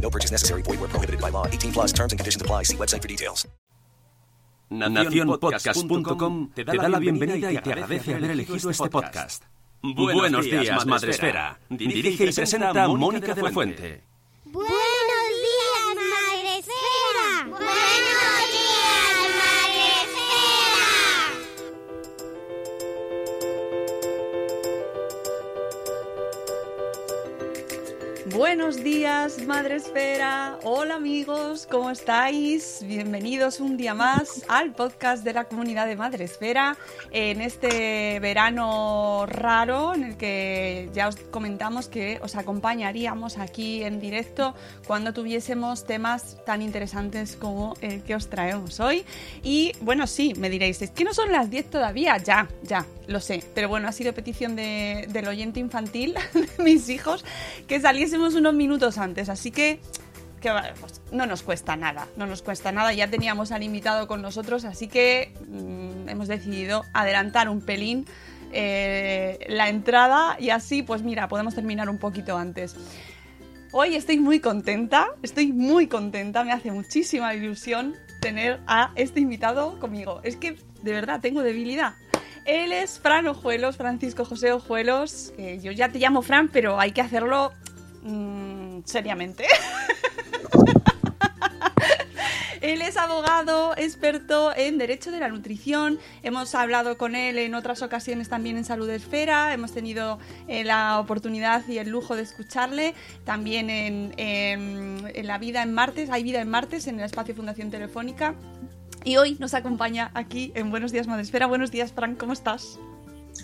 No purchase necessary. Void where prohibited by law. 18 plus terms and conditions apply. See website for details. Nacionpodcast.com te da la bienvenida y te agradece haber elegido este podcast. Buenos días, Madresfera. Dirige y presenta Mónica de la Fuente. Buenos días, Madre Esfera. Buenos días, Madre Esfera. Hola amigos, ¿cómo estáis? Bienvenidos un día más al podcast de la comunidad de Madre Esfera en este verano raro en el que ya os comentamos que os acompañaríamos aquí en directo cuando tuviésemos temas tan interesantes como el que os traemos hoy. Y bueno, sí, me diréis, es que no son las 10 todavía, ya, ya, lo sé, pero bueno, ha sido petición de- del oyente infantil, de mis hijos, que saliésemos unos minutos antes, así que, pues, no nos cuesta nada, no nos cuesta nada, ya teníamos al invitado con nosotros, así que mm, hemos decidido adelantar un pelín eh, la entrada y así, pues mira, podemos terminar un poquito antes. Hoy estoy muy contenta, estoy muy contenta, me hace muchísima ilusión tener a este invitado conmigo. Es que de verdad tengo debilidad. Él es Fran Ojuelos, Francisco José Ojuelos. Yo ya te llamo Fran, pero hay que hacerlo mm, seriamente. Él es abogado, experto en Derecho de la Nutrición. Hemos hablado con él en otras ocasiones también en Salud Esfera. Hemos tenido eh, la oportunidad y el lujo de escucharle. También en, en- La Vida en Martes. Hay Vida en Martes en el espacio Fundación Telefónica. Y hoy nos acompaña aquí en Buenos Días Madresfera. Buenos días, Frank, ¿cómo estás?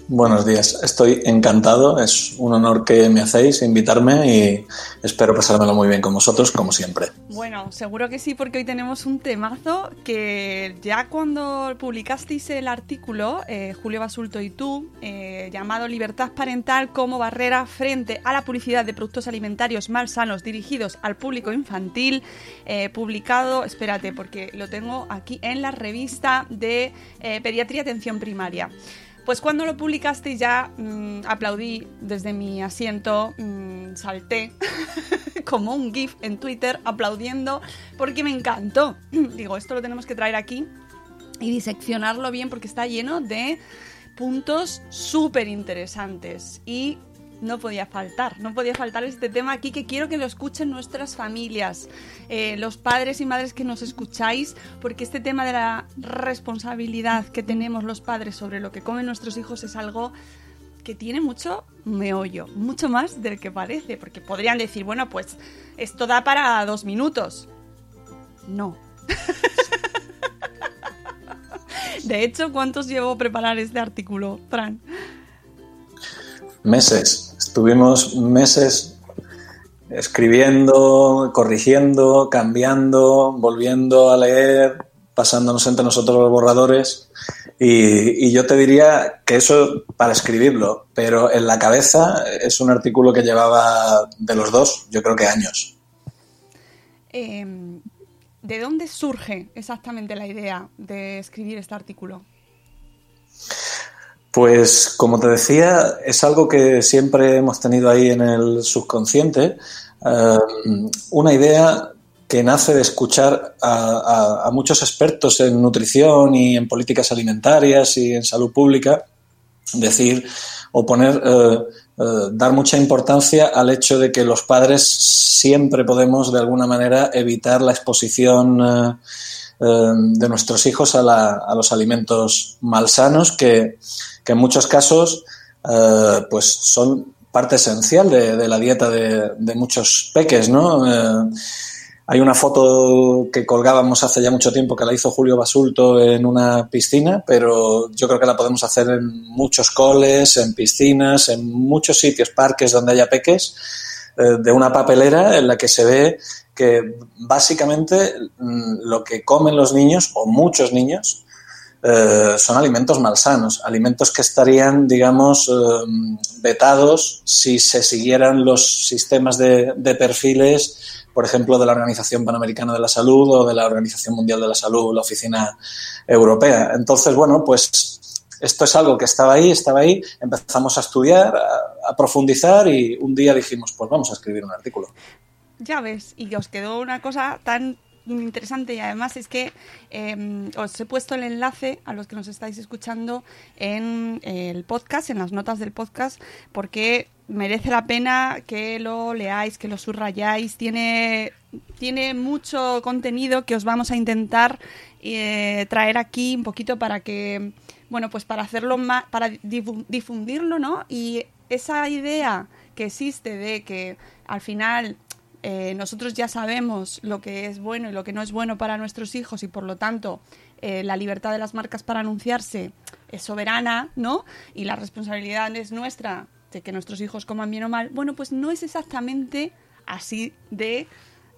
Buenos días, estoy encantado, es un honor que me hacéis invitarme y espero pasármelo muy bien con vosotros, como siempre. Bueno, seguro que sí, porque hoy tenemos un temazo que ya cuando publicasteis el artículo, eh, Julio Basulto y tú, eh, llamado Libertad Parental como barrera frente a la publicidad de productos alimentarios mal sanos dirigidos al público infantil, eh, publicado, espérate, porque lo tengo aquí en la revista de Pediatría y Atención Primaria. Pues cuando lo publicaste ya mm, aplaudí desde mi asiento, mm, salté como un GIF en Twitter aplaudiendo porque me encantó. Digo, esto lo tenemos que traer aquí y diseccionarlo bien porque está lleno de puntos súper interesantes y no podía faltar, no podía faltar este tema aquí que quiero que lo escuchen nuestras familias, eh, los padres y madres que nos escucháis, porque este tema de la responsabilidad que tenemos los padres sobre lo que comen nuestros hijos es algo que tiene mucho meollo, mucho más del que parece, porque podrían decir, bueno, pues esto da para dos minutos. No. De hecho, ¿cuántos llevó preparar este artículo, Fran? Meses, estuvimos meses escribiendo, corrigiendo, cambiando, volviendo a leer, pasándonos entre nosotros los borradores. Y, y yo te diría que eso para escribirlo, pero en la cabeza es un artículo que llevaba de los dos, yo creo que años. Eh, ¿De dónde surge exactamente la idea de escribir este artículo? Pues como te decía, es algo que siempre hemos tenido ahí en el subconsciente, eh, una idea que nace de escuchar a, muchos expertos en nutrición y en políticas alimentarias y en salud pública decir o poner, eh, eh, dar mucha importancia al hecho de que los padres siempre podemos de alguna manera evitar la exposición de nuestros hijos a, la, a, los alimentos malsanos que, en muchos casos eh, pues son parte esencial de, la dieta de, muchos peques, ¿no? Eh, hay una foto que colgábamos hace ya mucho tiempo que la hizo Julio Basulto en una piscina, pero yo creo que la podemos hacer en muchos coles, en piscinas, en muchos sitios, parques donde haya peques, eh, de una papelera en la que se ve que básicamente mm, lo que comen los niños, o muchos niños, eh, son alimentos malsanos, alimentos que estarían, digamos, eh, vetados si se siguieran los sistemas de, de perfiles por ejemplo, de la Organización Panamericana de la Salud o de la Organización Mundial de la Salud, la Oficina Europea. Entonces, bueno, pues esto es algo que estaba ahí, estaba ahí, empezamos a estudiar, a, profundizar y un día dijimos, pues vamos a escribir un artículo. Ya ves, y os quedó una cosa tan interesante y además es que eh, os he puesto el enlace a los que nos estáis escuchando en el podcast, en las notas del podcast, porque merece la pena que lo leáis, que lo subrayáis. Tiene, tiene mucho contenido que os vamos a intentar eh, traer aquí un poquito para que, bueno, pues para hacerlo más, para difundirlo, ¿no? Y esa idea que existe de que al final eh, nosotros ya sabemos lo que es bueno y lo que no es bueno para nuestros hijos y por lo tanto eh, la libertad de las marcas para anunciarse es soberana, ¿no? Y la responsabilidad es nuestra de que nuestros hijos coman bien o mal. Bueno, pues no es exactamente así de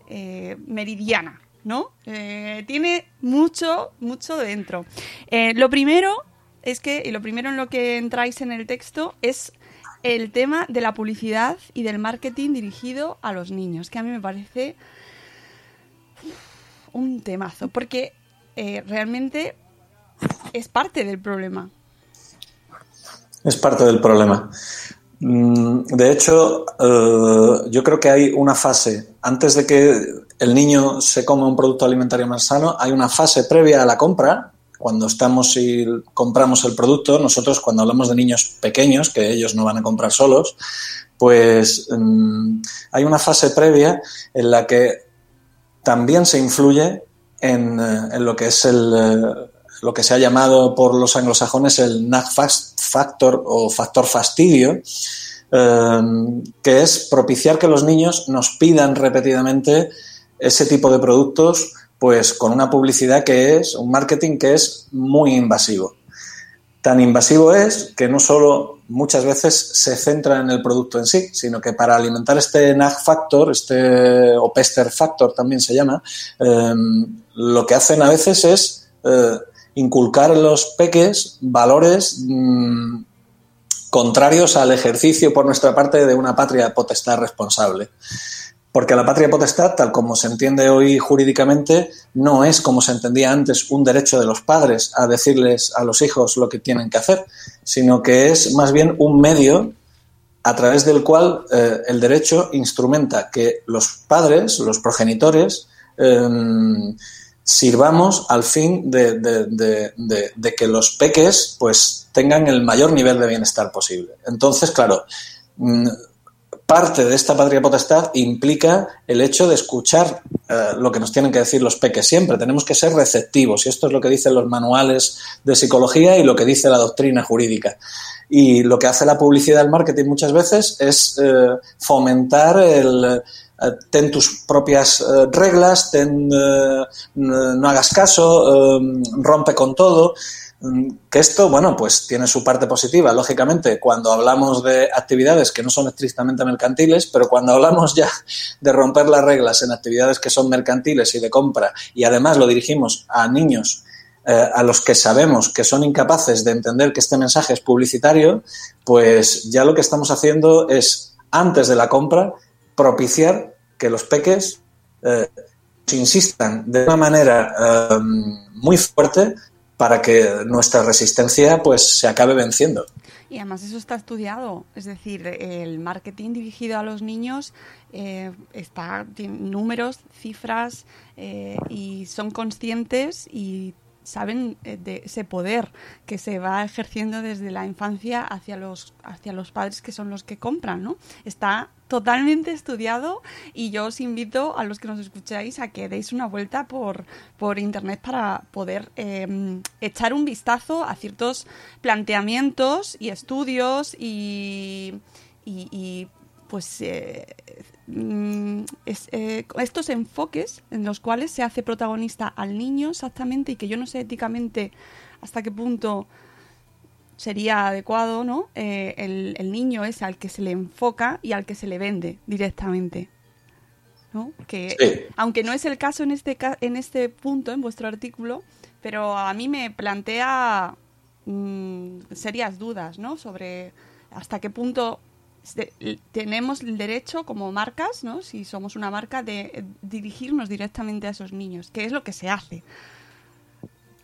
eh, meridiana, ¿no? Tiene mucho, mucho dentro. Lo primero es que, y lo primero en lo que entráis en el texto es el tema de la publicidad y del marketing dirigido a los niños, que a mí me parece un temazo, porque eh, realmente es parte del problema. Es parte del problema. Mm, de hecho, uh, yo creo que hay una fase, antes de que el niño se coma un producto alimentario más sano, hay una fase previa a la compra, cuando estamos y compramos el producto, nosotros cuando hablamos de niños pequeños, que ellos no van a comprar solos, pues um, hay una fase previa en la que también se influye en, en lo que es el, uh, lo que se ha llamado por los anglosajones el nag factor o factor fastidio, eh, que es propiciar que los niños nos pidan repetidamente ese tipo de productos, pues con una publicidad que es, un marketing que es muy invasivo. Tan invasivo es que no solo muchas veces se centra en el producto en sí, sino que para alimentar este nag factor, este o pester factor también se llama, eh, lo que hacen a veces es eh, inculcar en los peques valores mmm, contrarios al ejercicio por nuestra parte de una patria potestad responsable. Porque la patria potestad, tal como se entiende hoy jurídicamente, no es como se entendía antes un derecho de los padres a decirles a los hijos lo que tienen que hacer, sino que es más bien un medio a través del cual eh, el derecho instrumenta que los padres, los progenitores, eh, sirvamos al fin de, de, que los peques pues tengan el mayor nivel de bienestar posible. Entonces, claro, mm, parte de esta patria potestad implica el hecho de escuchar eh, lo que nos tienen que decir los peques siempre. Tenemos que ser receptivos y esto es lo que dicen los manuales de psicología y lo que dice la doctrina jurídica. Y lo que hace la publicidad del marketing muchas veces es eh, fomentar el eh, ten tus propias reglas, ten, no hagas caso, rompe con todo. Que esto, bueno, pues tiene su parte positiva, lógicamente, cuando hablamos de actividades que no son estrictamente mercantiles, pero cuando hablamos ya de romper las reglas en actividades que son mercantiles y de compra, y además lo dirigimos a niños eh, a los que sabemos que son incapaces de entender que este mensaje es publicitario, pues ya lo que estamos haciendo es, antes de la compra, propiciar que los peques eh, insistan de una manera eh, muy fuerte para que nuestra resistencia pues se acabe venciendo. Y además eso está estudiado, es decir, el marketing dirigido a los niños eh, está tiene números, cifras eh, y son conscientes y saben eh, de ese poder que se va ejerciendo desde la infancia hacia los hacia los padres que son los que compran, ¿no? Está totalmente estudiado y yo os invito a los que nos escucháis a que deis una vuelta por, por internet para poder eh, echar un vistazo a ciertos planteamientos y estudios y, y, y pues eh, mm, es, eh, estos enfoques en los cuales se hace protagonista al niño exactamente y que yo no sé éticamente hasta qué punto sería adecuado, ¿no? Eh, el, el niño es al que se le enfoca y al que se le vende directamente. ¿no? Que, Sí. aunque no es el caso en este, en este punto, en vuestro artículo, pero a mí me plantea mm, serias dudas, ¿no? Sobre hasta qué punto tenemos el derecho como marcas, ¿no? Si somos una marca, de eh, dirigirnos directamente a esos niños, que es lo que se hace.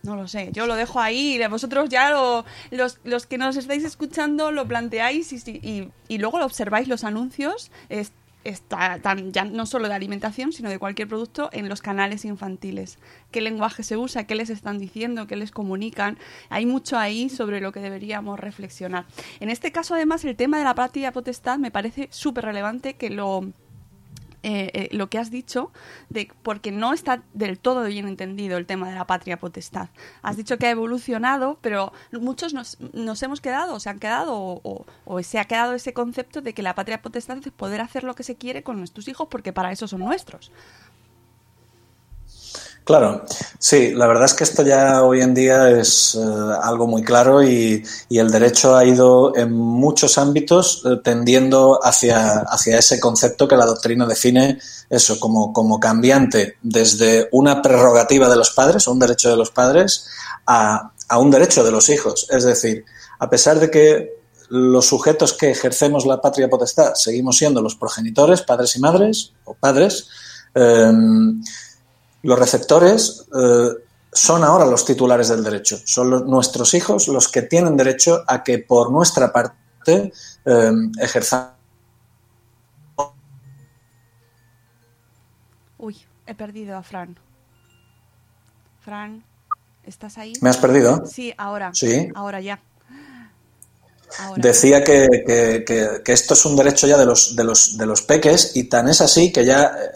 No lo sé, yo lo dejo ahí vosotros ya lo- los, los que nos estáis escuchando lo planteáis y, y, y luego lo observáis los anuncios, es- está tan- ya no solo de alimentación, sino de cualquier producto en los canales infantiles. ¿Qué lenguaje se usa? ¿Qué les están diciendo? ¿Qué les comunican? Hay mucho ahí sobre lo que deberíamos reflexionar. En este caso, además, el tema de la patria potestad me parece súper relevante que lo eh, eh, lo que has dicho, de, porque no está del todo bien entendido el tema de la patria potestad. Has dicho que ha evolucionado, pero muchos nos, nos hemos quedado, o se han quedado, o, o- o se ha quedado ese concepto de que la patria potestad es poder hacer lo que se quiere con nuestros hijos, porque para eso son nuestros. Claro, sí, la verdad es que esto ya hoy en día es eh, algo muy claro y, el derecho ha ido en muchos ámbitos eh, tendiendo hacia, hacia ese concepto que la doctrina define eso como, como cambiante desde una prerrogativa de los padres un derecho de los padres a, a un derecho de los hijos. Es decir, a pesar de que los sujetos que ejercemos la patria potestad seguimos siendo los progenitores, padres y madres, o padres, eh, los receptores eh, son ahora los titulares del derecho. Son los- nuestros hijos los que tienen derecho a que por nuestra parte eh, ejerzamos. Uy, he perdido a Fran. Fran, ¿estás ahí? ¿Me has perdido? Sí, ahora. Sí. Ahora ya. Ahora. Decía que, que- que- que esto es un derecho ya de los, de los, de los peques y tan es así que ya, eh,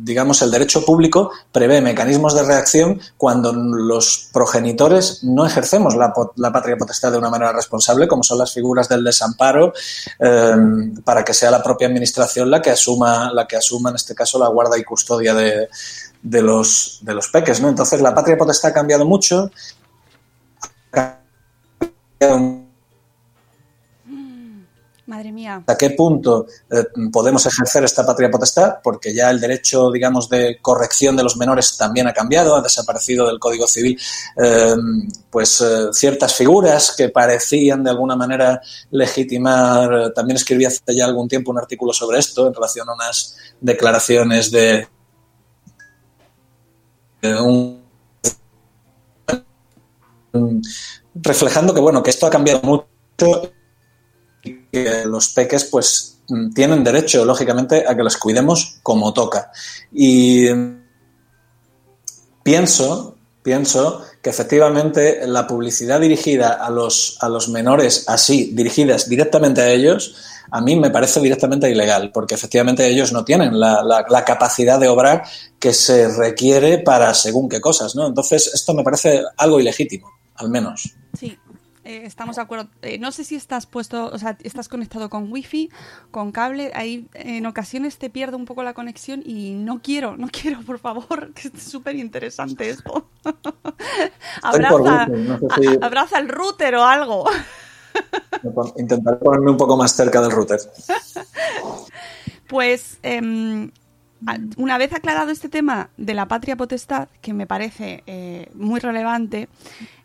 digamos, el derecho público prevé mecanismos de reacción cuando los progenitores no ejercemos la, la patria potestad de una manera responsable, como son las figuras del desamparo, eh, para que sea la propia administración la que asuma, la que asuma en este caso la guarda y custodia de, de los, de los peques. ¿no? Entonces la patria potestad ha cambiado mucho. Ha cambiado Madre mía. hasta qué punto eh, podemos ejercer esta patria potestad, porque ya el derecho, digamos, de corrección de los menores también ha cambiado, ha desaparecido del Código Civil, eh, pues eh, ciertas figuras que parecían de alguna manera legitimar. También escribí hace ya algún tiempo un artículo sobre esto en relación a unas declaraciones de, de un reflejando que bueno que esto ha cambiado mucho que los peques pues mm, tienen derecho lógicamente a que los cuidemos como toca. Y pienso pienso que efectivamente la publicidad dirigida a los a los menores así dirigidas directamente a ellos a mí me parece directamente ilegal porque efectivamente ellos no tienen la, la- la capacidad de obrar que se requiere para según qué cosas no entonces esto me parece algo ilegítimo al menos. Sí, eh, estamos de acuerdo. Eh, no sé si estás puesto, o sea, estás conectado con wifi, con cable. Ahí en ocasiones te pierdo un poco la conexión y no quiero, no quiero, por favor, que es súper interesante esto. abraza, por wifi, no sé si- a- abraza el router o algo. Intentaré ponerme un poco más cerca del router. Pues em, una vez aclarado este tema de la patria potestad, que me parece eh, muy relevante,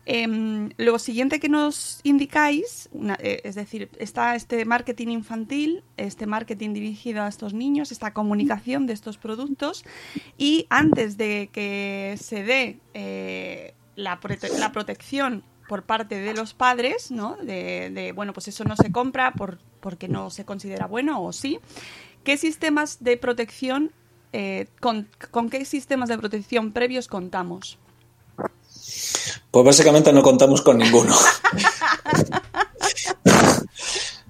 Em, lo siguiente que nos indicáis, eh, es decir, está este marketing infantil, este marketing dirigido a estos niños, esta comunicación de estos productos y antes de que se dé eh, la, prote- la protección por parte de los padres, ¿no? De, bueno, pues eso no se compra por, porque no se considera bueno o sí. ¿Qué sistemas de protección, eh, con qué sistemas de protección previos contamos? Pues básicamente no contamos con ninguno.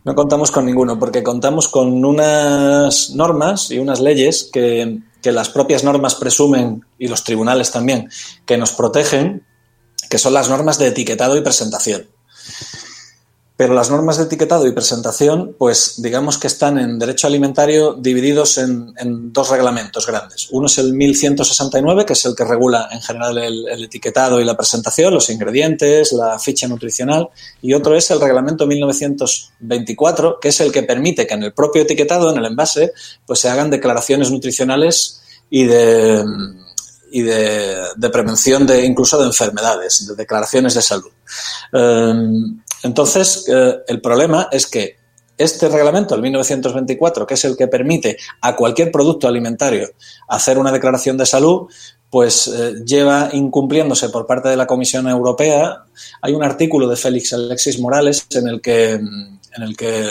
No contamos con ninguno, porque contamos con unas normas y unas leyes que, que las propias normas presumen, y los tribunales también, que nos protegen, que son las normas de etiquetado y presentación. Pero las normas de etiquetado y presentación, pues digamos que están en derecho alimentario divididos en, dos reglamentos grandes. Uno es el 1169, que es el que regula en general el, etiquetado y la presentación, los ingredientes, la ficha nutricional, y otro es el reglamento 1924, que es el que permite que en el propio etiquetado, en el envase, pues se hagan declaraciones nutricionales y de y de, prevención de incluso de enfermedades, de declaraciones de salud. Eh, entonces, eh, el problema es que este reglamento, el 1924, que es el que permite a cualquier producto alimentario hacer una declaración de salud, pues eh, lleva incumpliéndose por parte de la Comisión Europea. Hay un artículo de Félix Alexis Morales en el que, en el que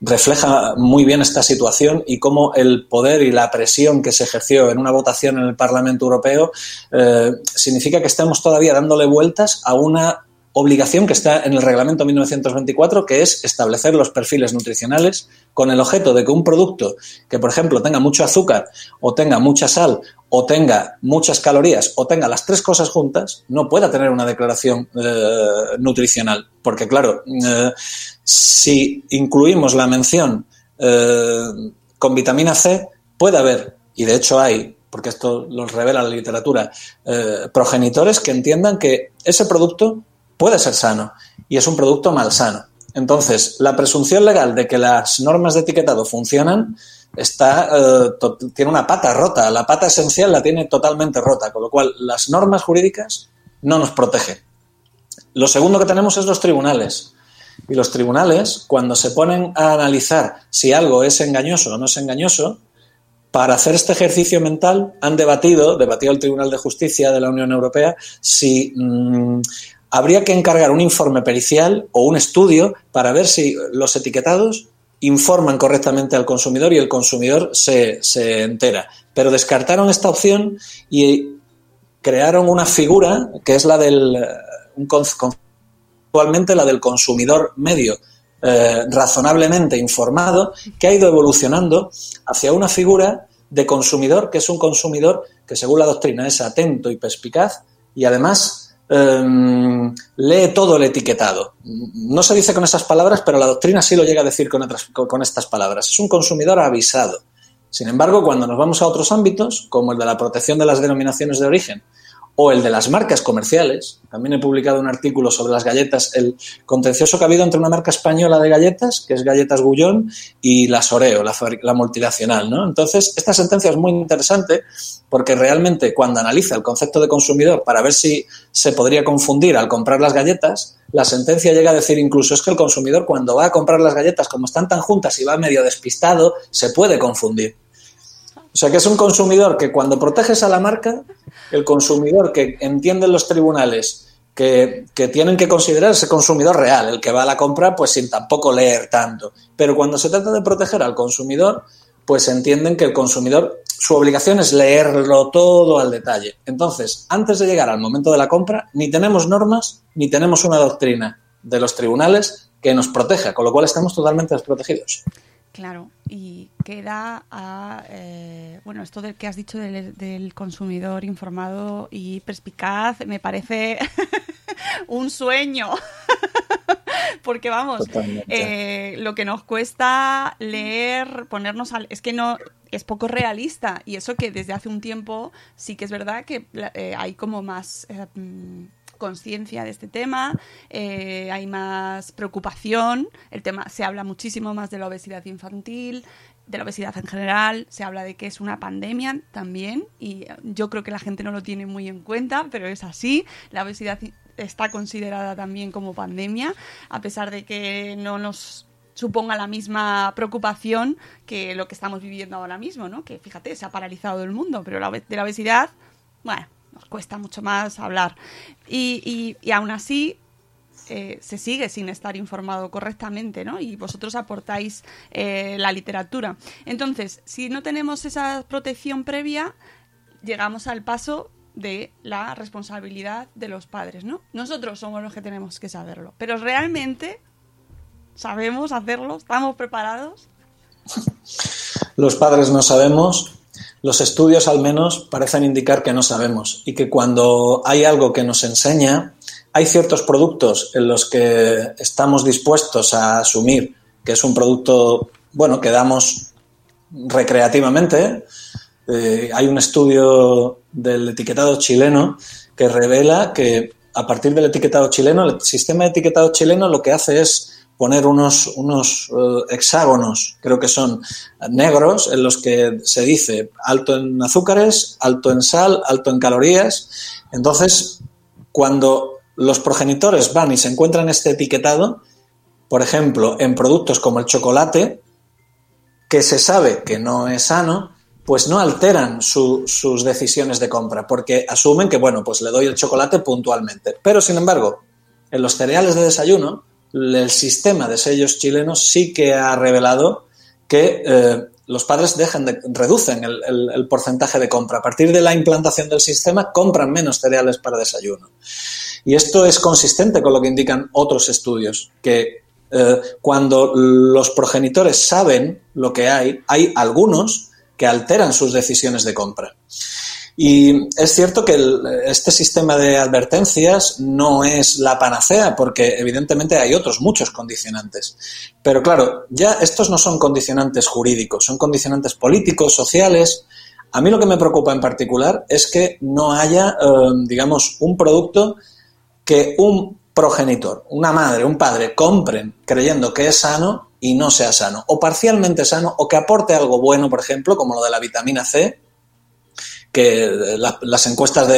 refleja muy bien esta situación y cómo el poder y la presión que se ejerció en una votación en el Parlamento Europeo eh, significa que estamos todavía dándole vueltas a una obligación que está en el reglamento 1924, que es establecer los perfiles nutricionales con el objeto de que un producto que, por ejemplo, tenga mucho azúcar o tenga mucha sal o tenga muchas calorías o tenga las tres cosas juntas, no pueda tener una declaración eh, nutricional. Porque, claro, eh, si incluimos la mención eh, con vitamina C, puede haber, y de hecho hay, porque esto lo revela la literatura, progenitores que entiendan que ese producto puede ser sano y es un producto malsano. Entonces, la presunción legal de que las normas de etiquetado funcionan está, eh, tiene una pata rota, la pata esencial la tiene totalmente rota, con lo cual las normas jurídicas no nos protegen. Lo segundo que tenemos es los tribunales. Y los tribunales, cuando se ponen a analizar si algo es engañoso o no es engañoso, para hacer este ejercicio mental han debatido, debatió el Tribunal de Justicia de la Unión Europea, si mm, habría que encargar un informe pericial o un estudio para ver si los etiquetados informan correctamente al consumidor y el consumidor se, se entera. Pero descartaron esta opción y crearon una figura que es la del conceptualmente la del consumidor medio eh, razonablemente informado que ha ido evolucionando hacia una figura de consumidor que es un consumidor que según la doctrina es atento y perspicaz y además eh, lee todo el etiquetado. No se dice con esas palabras, pero la doctrina sí lo llega a decir con, otras, con estas palabras. Es un consumidor avisado. Sin embargo, cuando nos vamos a otros ámbitos, como el de la protección de las denominaciones de origen o el de las marcas comerciales, también he publicado un artículo sobre las galletas, el contencioso que ha habido entre una marca española de galletas, que es Galletas Gullón, y la Soreo, la, multinacional. ¿no? Entonces, esta sentencia es muy interesante porque realmente cuando analiza el concepto de consumidor para ver si se podría confundir al comprar las galletas, la sentencia llega a decir incluso es que el consumidor cuando va a comprar las galletas, como están tan juntas y va medio despistado, se puede confundir. O sea que es un consumidor que cuando proteges a la marca, el consumidor que entienden los tribunales que, que tienen que considerar ese consumidor real, el que va a la compra, pues sin tampoco leer tanto. Pero cuando se trata de proteger al consumidor, pues entienden que el consumidor, su obligación es leerlo todo al detalle. Entonces, antes de llegar al momento de la compra, ni tenemos normas, ni tenemos una doctrina de los tribunales que nos proteja, con lo cual estamos totalmente desprotegidos. Claro, y queda a, eh, bueno, esto del que has dicho del, del consumidor informado y perspicaz me parece un sueño. Porque vamos, eh, lo que nos cuesta leer, ponernos al... Es que no... Es poco realista y eso que desde hace un tiempo sí que es verdad que eh, hay como más eh, mm, conciencia de este tema, eh, hay más preocupación, el tema se habla muchísimo más de la obesidad infantil, de la obesidad en general, se habla de que es una pandemia también y yo creo que la gente no lo tiene muy en cuenta, pero es así, la obesidad está considerada también como pandemia, a pesar de que no nos suponga la misma preocupación que lo que estamos viviendo ahora mismo, ¿no? Que fíjate, se ha paralizado el mundo, pero la, de la obesidad, bueno, cuesta mucho más hablar. Y, y, y aún así, eh, se sigue sin estar informado correctamente, ¿no? Y vosotros aportáis eh, la literatura. Entonces, si no tenemos esa protección previa, llegamos al paso de la responsabilidad de los padres, ¿no? Nosotros somos los que tenemos que saberlo, pero realmente sabemos hacerlo, estamos preparados. Los padres no sabemos, los estudios al menos parecen indicar que no sabemos y que cuando hay algo que nos enseña, hay ciertos productos en los que estamos dispuestos a asumir que es un producto, bueno, que damos recreativamente. Eh, hay un estudio del etiquetado chileno que revela que a partir del etiquetado chileno, el sistema de etiquetado chileno lo que hace es poner unos, unos eh, hexágonos, creo que son negros, en los que se dice alto en azúcares, alto en sal, alto en calorías. Entonces, cuando los progenitores van y se encuentran este etiquetado, por ejemplo, en productos como el chocolate, que se sabe que no es sano, pues no alteran sus decisiones de compra, porque asumen que, bueno, pues le doy el chocolate puntualmente. Pero, sin embargo, en los cereales de desayuno, el sistema de sellos chilenos sí que ha revelado que eh, los padres dejan de, reducen el, porcentaje de compra. A partir de la implantación del sistema, compran menos cereales para desayuno. Y esto es consistente con lo que indican otros estudios, que eh, cuando los progenitores saben lo que hay, hay algunos que alteran sus decisiones de compra. Y es cierto que este sistema de advertencias no es la panacea, porque evidentemente hay otros muchos condicionantes. Pero claro, ya estos no son condicionantes jurídicos, son condicionantes políticos, sociales. A mí lo que me preocupa en particular es que no haya, eh, digamos, un producto que un progenitor, una madre, un padre compren creyendo que es sano y no sea sano, o parcialmente sano, o que aporte algo bueno, por ejemplo, como lo de la vitamina C, que las encuestas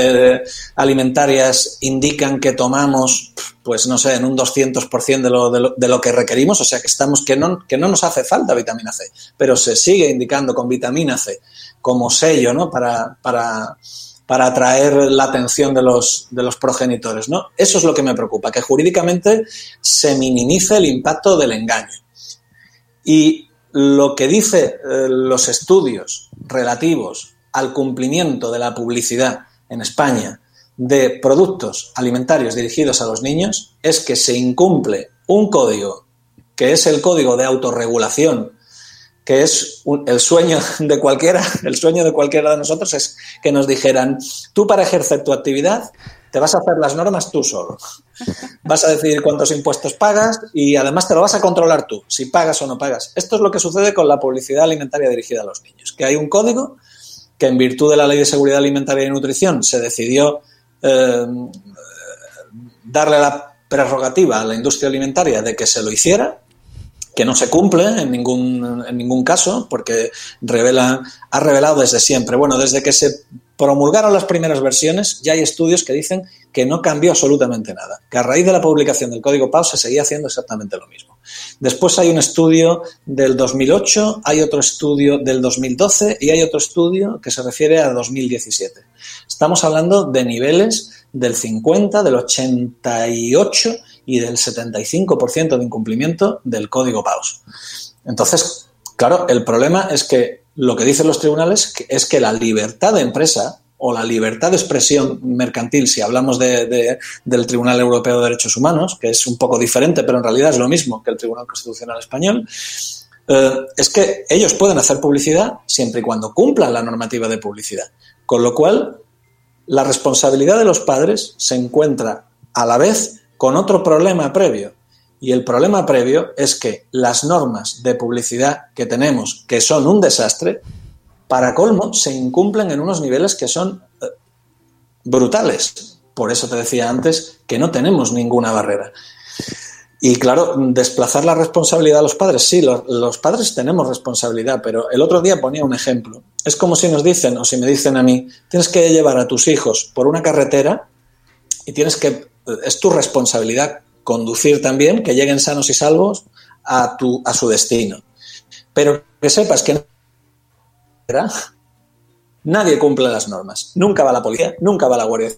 alimentarias indican que tomamos, pues no sé, en un 200% de lo, de, lo, de lo que requerimos, o sea que, estamos, que, no, que no nos hace falta vitamina C, pero se sigue indicando con vitamina C como sello ¿no? para, para, para atraer la atención de los, de los progenitores. ¿no? Eso es lo que me preocupa, que jurídicamente se minimice el impacto del engaño. Y lo que dicen eh, los estudios relativos al cumplimiento de la publicidad en España de productos alimentarios dirigidos a los niños es que se incumple un código que es el código de autorregulación, que es el sueño de cualquiera, el sueño de cualquiera de nosotros es que nos dijeran, tú para ejercer tu actividad te vas a hacer las normas tú solo. Vas a decidir cuántos impuestos pagas y además te lo vas a controlar tú, si pagas o no pagas. Esto es lo que sucede con la publicidad alimentaria dirigida a los niños, que hay un código que en virtud de la Ley de Seguridad Alimentaria y Nutrición se decidió eh, darle la prerrogativa a la industria alimentaria de que se lo hiciera, que no se cumple en ningún, en ningún caso, porque revela, ha revelado desde siempre, bueno, desde que se promulgaron las primeras versiones, ya hay estudios que dicen que no cambió absolutamente nada, que a raíz de la publicación del Código PAU se seguía haciendo exactamente lo mismo. Después hay un estudio del 2008, hay otro estudio del 2012 y hay otro estudio que se refiere a 2017. Estamos hablando de niveles del 50, del 88 y del 75% de incumplimiento del Código PAUS. Entonces, claro, el problema es que lo que dicen los tribunales es que la libertad de empresa o la libertad de expresión mercantil, si hablamos de, del Tribunal Europeo de Derechos Humanos, que es un poco diferente, pero en realidad es lo mismo que el Tribunal Constitucional Español, eh, es que ellos pueden hacer publicidad siempre y cuando cumplan la normativa de publicidad. Con lo cual, la responsabilidad de los padres se encuentra a la vez con otro problema previo, y el problema previo es que las normas de publicidad que tenemos, que son un desastre, para colmo, se incumplen en unos niveles que son eh, brutales. Por eso te decía antes que no tenemos ninguna barrera. Y claro, desplazar la responsabilidad a los padres, sí, los, los, padres tenemos responsabilidad, pero el otro día ponía un ejemplo. Es como si nos dicen, o si me dicen a mí, tienes que llevar a tus hijos por una carretera y tienes que es tu responsabilidad conducir también, que lleguen sanos y salvos a, tu, a su destino. Pero que sepas que nadie cumple las normas. Nunca va la policía, nunca va la Guardia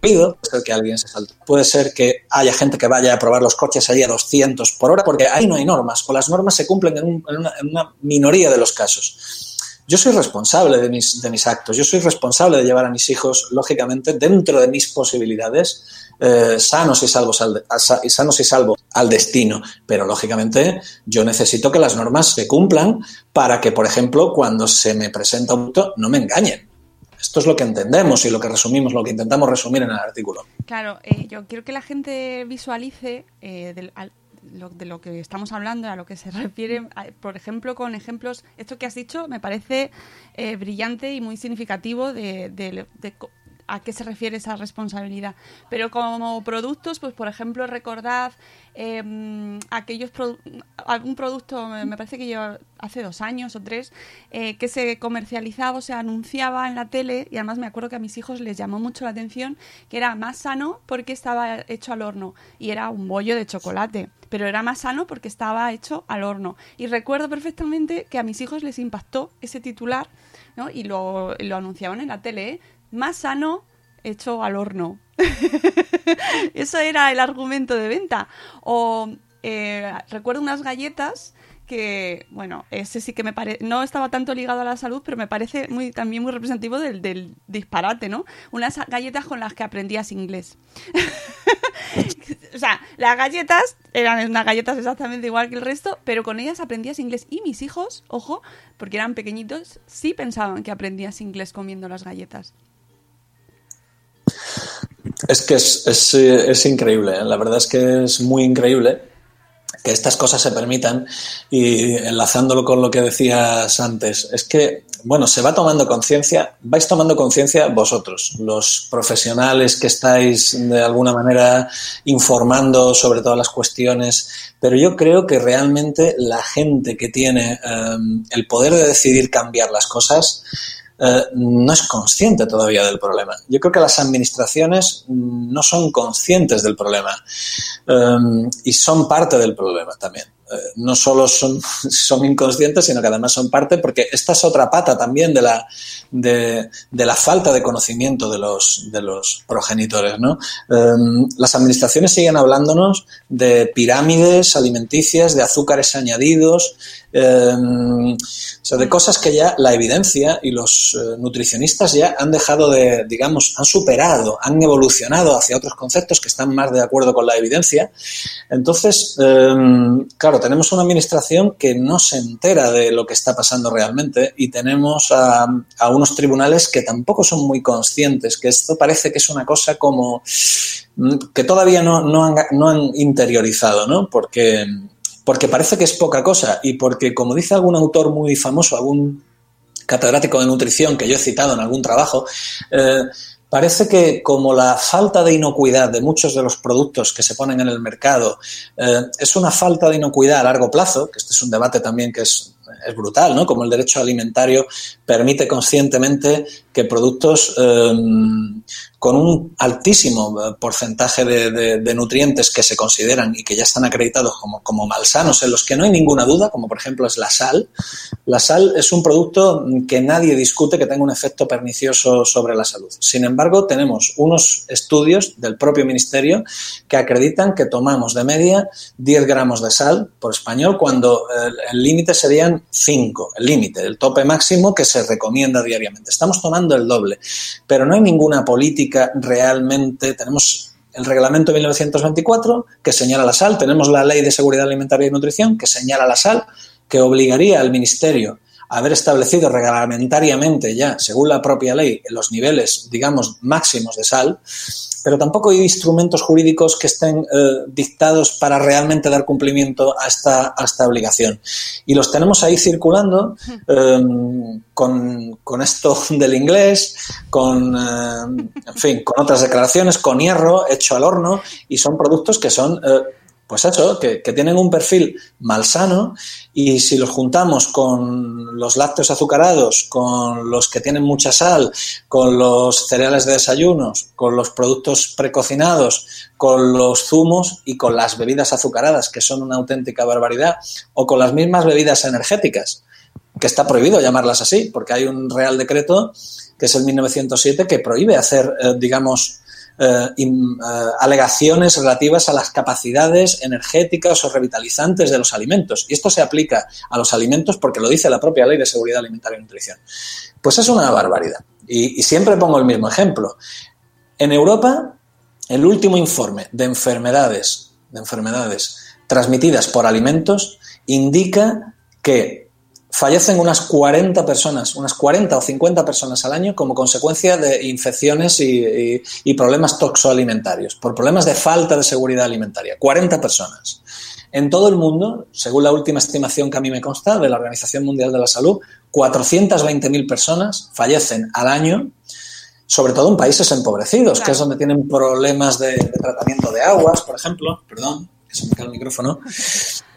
Puede ser que alguien se salte. Puede ser que haya gente que vaya a probar los coches allí a 200 por hora, porque ahí no hay normas, o las normas se cumplen en, una, en una minoría de los casos yo soy responsable de mis, de mis actos, yo soy responsable de llevar a mis hijos, lógicamente, dentro de mis posibilidades, eh, sanos, y salvos al, y sanos y salvos al destino. Pero, lógicamente, yo necesito que las normas se cumplan para que, por ejemplo, cuando se me presenta un auto, no me engañen. Esto es lo que entendemos y lo que resumimos, lo que intentamos resumir en el artículo. Claro, eh, yo quiero que la gente visualice eh, del, al, lo, de lo que estamos hablando, a lo que se refiere, por ejemplo, con ejemplos, esto que has dicho me parece eh, brillante y muy significativo de, de, de, a qué se refiere esa responsabilidad. Pero como productos, pues por ejemplo, recordad eh, aquellos produ algún producto, me parece que lleva hace dos años o tres, eh, que se comercializaba o se anunciaba en la tele, y además me acuerdo que a mis hijos les llamó mucho la atención, que era más sano porque estaba hecho al horno, y era un bollo de chocolate pero era más sano porque estaba hecho al horno. Y recuerdo perfectamente que a mis hijos les impactó ese titular ¿no? y lo, lo anunciaban en la tele. ¿eh? Más sano hecho al horno. Eso era el argumento de venta. O eh, recuerdo unas galletas que, bueno, ese sí que me parece, no estaba tanto ligado a la salud, pero me parece muy, también muy representativo del, del disparate, ¿no? Unas galletas con las que aprendías inglés. o sea, las galletas eran unas galletas exactamente igual que el resto, pero con ellas aprendías inglés. Y mis hijos, ojo, porque eran pequeñitos, sí pensaban que aprendías inglés comiendo las galletas. Es que es, es, es increíble, ¿eh? la verdad es que es muy increíble que estas cosas se permitan y enlazándolo con lo que decías antes, es que, bueno, se va tomando conciencia, vais tomando conciencia vosotros, los profesionales que estáis de alguna manera informando sobre todas las cuestiones, pero yo creo que realmente la gente que tiene um, el poder de decidir cambiar las cosas, eh, no es consciente todavía del problema. Yo creo que las administraciones no son conscientes del problema eh, y son parte del problema también. Eh, no solo son, son, inconscientes, sino que además son parte, porque esta es otra pata también de la, de, la falta de conocimiento de los, de los progenitores. ¿no? Eh, las administraciones siguen hablándonos de pirámides alimenticias, de azúcares añadidos, eh, o sea, de cosas que ya la evidencia y los eh, nutricionistas ya han dejado de, digamos, han superado, han evolucionado hacia otros conceptos que están más de acuerdo con la evidencia. Entonces, eh, tenemos una administración que no se entera de lo que está pasando realmente y tenemos a, unos tribunales que tampoco son muy conscientes, que esto parece que es una cosa como que todavía no, no, han, no han interiorizado, ¿no? Porque porque parece que es poca cosa y porque, como dice algún autor muy famoso, algún catedrático de nutrición que yo he citado en algún trabajo, eh, parece que como la falta de inocuidad de muchos de los productos que se ponen en el mercado eh, es una falta de inocuidad a largo plazo, que este es un debate también que es, es brutal, ¿no? Como el derecho alimentario permite conscientemente que productos eh, con un altísimo porcentaje de, nutrientes que se consideran y que ya están acreditados como, como, malsanos, en los que no hay ninguna duda, como por ejemplo es la sal. La sal es un producto que nadie discute que tenga un efecto pernicioso sobre la salud. Sin embargo, tenemos unos estudios del propio Ministerio que acreditan que tomamos de media 10 gramos de sal por español cuando el límite serían 5, el límite, el tope máximo que se recomienda diariamente. Estamos tomando el doble, pero no hay ninguna política realmente, tenemos el reglamento 1924 que señala la sal, tenemos la ley de seguridad alimentaria y nutrición que señala la sal, que obligaría al Ministerio haber establecido reglamentariamente ya, según la propia ley, los niveles, digamos, máximos de sal, pero tampoco hay instrumentos jurídicos que estén eh, dictados para realmente dar cumplimiento a esta, a esta obligación. Y los tenemos ahí circulando eh, con, con, esto del inglés, con, eh, en fin, con otras declaraciones, con hierro hecho al horno, y son productos que son Pues eso, que, que, tienen un perfil malsano y si los juntamos con los lácteos azucarados, con los que tienen mucha sal, con los cereales de desayunos, con los productos precocinados, con los zumos y con las bebidas azucaradas, que son una auténtica barbaridad, o con las mismas bebidas energéticas, que está prohibido llamarlas así, porque hay un real decreto, que es el 1907, que prohíbe hacer, eh, digamos, eh, eh, alegaciones relativas a las capacidades energéticas o revitalizantes de los alimentos. Y esto se aplica a los alimentos porque lo dice la propia Ley de Seguridad Alimentaria y Nutrición. Pues es una barbaridad. Y, y siempre pongo el mismo ejemplo. En Europa, el último informe de enfermedades, de enfermedades transmitidas por alimentos indica que fallecen unas 40 personas, unas 40 o 50 personas al año como consecuencia de infecciones y, y, y, problemas toxoalimentarios, por problemas de falta de seguridad alimentaria. 40 personas. En todo el mundo, según la última estimación que a mí me consta de la Organización Mundial de la Salud, 420.000 personas fallecen al año, sobre todo en países empobrecidos, claro. que es donde tienen problemas de, de tratamiento de aguas, por ejemplo, perdón, que se me cae el micrófono,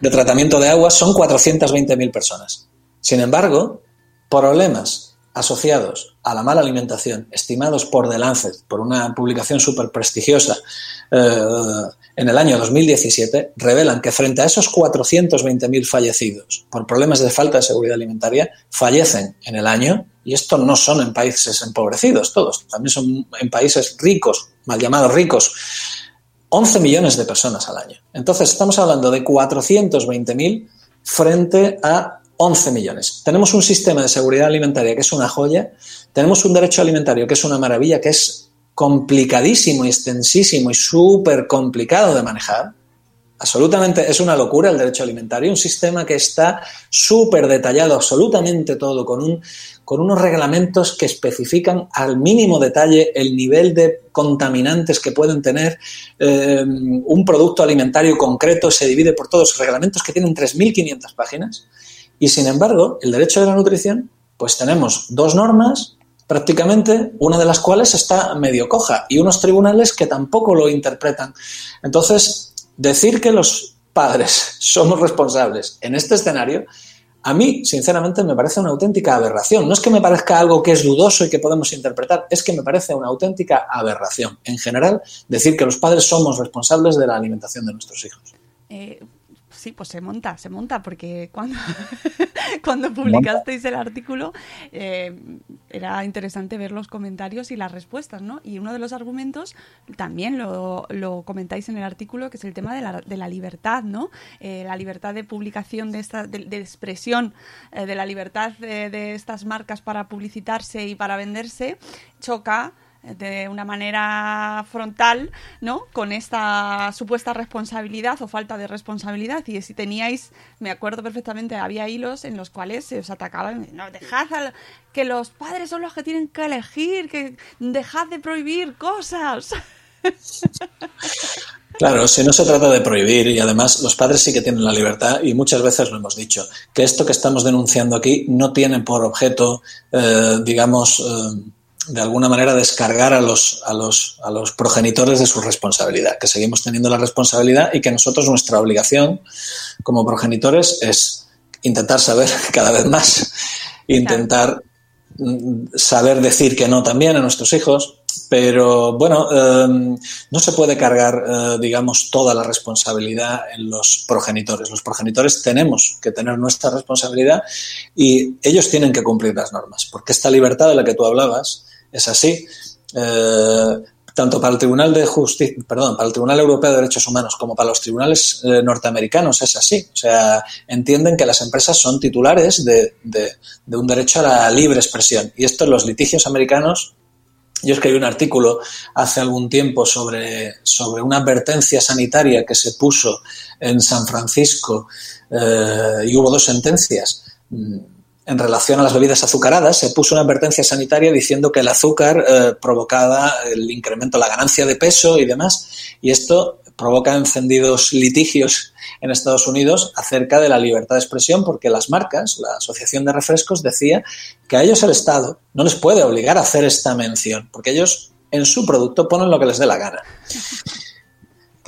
de tratamiento de aguas, son 420.000 personas. Sin embargo, problemas asociados a la mala alimentación, estimados por The Lancet, por una publicación súper prestigiosa eh, en el año 2017, revelan que frente a esos 420.000 fallecidos por problemas de falta de seguridad alimentaria, fallecen en el año, y esto no son en países empobrecidos todos, también son en países ricos, mal llamados ricos, 11 millones de personas al año. Entonces, estamos hablando de 420.000 frente a 11 millones. Tenemos un sistema de seguridad alimentaria que es una joya, tenemos un derecho alimentario que es una maravilla, que es complicadísimo extensísimo y súper complicado de manejar. Absolutamente, es una locura el derecho alimentario, un sistema que está súper detallado, absolutamente todo, con, un, con unos reglamentos que especifican al mínimo detalle el nivel de contaminantes que pueden tener eh, un producto alimentario concreto, se divide por todos, reglamentos que tienen 3.500 páginas y sin embargo, el derecho de la nutrición, pues tenemos dos normas, prácticamente, una de las cuales está medio coja, y unos tribunales que tampoco lo interpretan. Entonces, decir que los padres somos responsables en este escenario, a mí, sinceramente, me parece una auténtica aberración. No es que me parezca algo que es dudoso y que podemos interpretar, es que me parece una auténtica aberración. En general, decir que los padres somos responsables de la alimentación de nuestros hijos. Eh, sí, pues se monta, se monta, porque cuando, cuando publicasteis el artículo eh, era interesante ver los comentarios y las respuestas, ¿no? Y uno de los argumentos también lo, lo comentáis en el artículo, que es el tema de la, de la libertad, ¿no? Eh, la libertad de publicación, de, esta, de, de expresión, eh, de la libertad de, de estas marcas para publicitarse y para venderse, choca de una manera frontal, ¿no? Con esta supuesta responsabilidad o falta de responsabilidad. Y si teníais, me acuerdo perfectamente, había hilos en los cuales se os atacaban, no, dejad que los padres son los que tienen que elegir, que dejad de prohibir cosas. Claro, si no se trata de prohibir y además los padres sí que tienen la libertad y muchas veces lo hemos dicho, que esto que estamos denunciando aquí no tiene por objeto, eh, digamos, eh, de alguna manera descargar a los, a, los, a los progenitores de su responsabilidad, que seguimos teniendo la responsabilidad y que nosotros nuestra obligación como progenitores es intentar saber cada vez más, intentar saber decir que no también a nuestros hijos, pero bueno, eh, no se puede cargar, eh, digamos, toda la responsabilidad en los progenitores. Los progenitores tenemos que tener nuestra responsabilidad y ellos tienen que cumplir las normas, porque esta libertad de la que tú hablabas, es así. Eh, tanto para el Tribunal de Justicia, perdón, para el Tribunal Europeo de Derechos Humanos como para los tribunales eh, norteamericanos es así. O sea, entienden que las empresas son titulares de, un derecho a la libre expresión. Y esto en los litigios americanos. Yo escribí un artículo hace algún tiempo sobre, una advertencia sanitaria que se puso en San Francisco eh, y hubo dos sentencias en relación a las bebidas azucaradas, se puso una advertencia sanitaria diciendo que el azúcar eh, provocaba el incremento, la ganancia de peso y demás, y esto provoca encendidos litigios en Estados Unidos acerca de la libertad de expresión, porque las marcas, la Asociación de Refrescos, decía que a ellos el Estado no les puede obligar a hacer esta mención, porque ellos en su producto ponen lo que les dé la gana.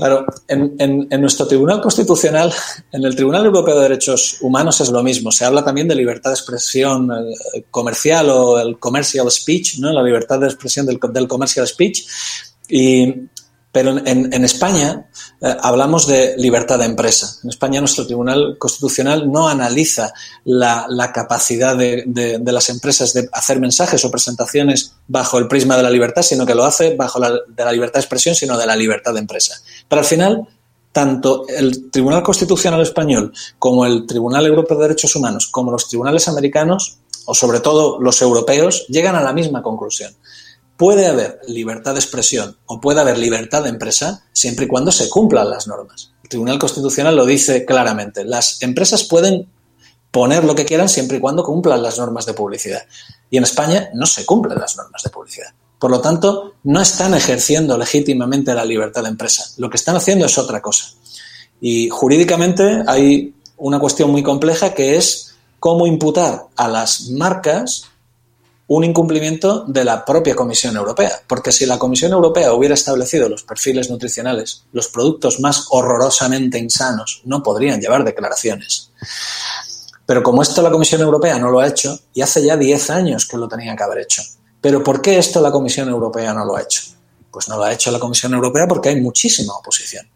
Claro, en, en- en nuestro Tribunal Constitucional, en el Tribunal Europeo de Derechos Humanos es lo mismo. Se habla también de libertad de expresión eh, comercial o el commercial speech, ¿no? La libertad de expresión del, del commercial speech. Y, pero en, en España eh, hablamos de libertad de empresa. En España nuestro Tribunal Constitucional no analiza la, capacidad de las empresas de hacer mensajes o presentaciones bajo el prisma de la libertad, sino que lo hace bajo la, de la libertad de expresión, sino de la libertad de empresa. Pero al final, tanto el Tribunal Constitucional Español como el Tribunal Europeo de Derechos Humanos, como los tribunales americanos, o sobre todo los europeos, llegan a la misma conclusión puede haber libertad de expresión o puede haber libertad de empresa siempre y cuando se cumplan las normas. El Tribunal Constitucional lo dice claramente. Las empresas pueden poner lo que quieran siempre y cuando cumplan las normas de publicidad. Y en España no se cumplen las normas de publicidad. Por lo tanto, no están ejerciendo legítimamente la libertad de empresa. Lo que están haciendo es otra cosa. Y jurídicamente hay una cuestión muy compleja que es cómo imputar a las marcas un incumplimiento de la propia Comisión Europea. Porque si la Comisión Europea hubiera establecido los perfiles nutricionales, los productos más horrorosamente insanos no podrían llevar declaraciones. Pero como esto la Comisión Europea no lo ha hecho, y hace ya 10 años que lo tenía que haber hecho. Pero ¿por qué esto la Comisión Europea no lo ha hecho? Pues no lo ha hecho la Comisión Europea porque hay muchísima oposición.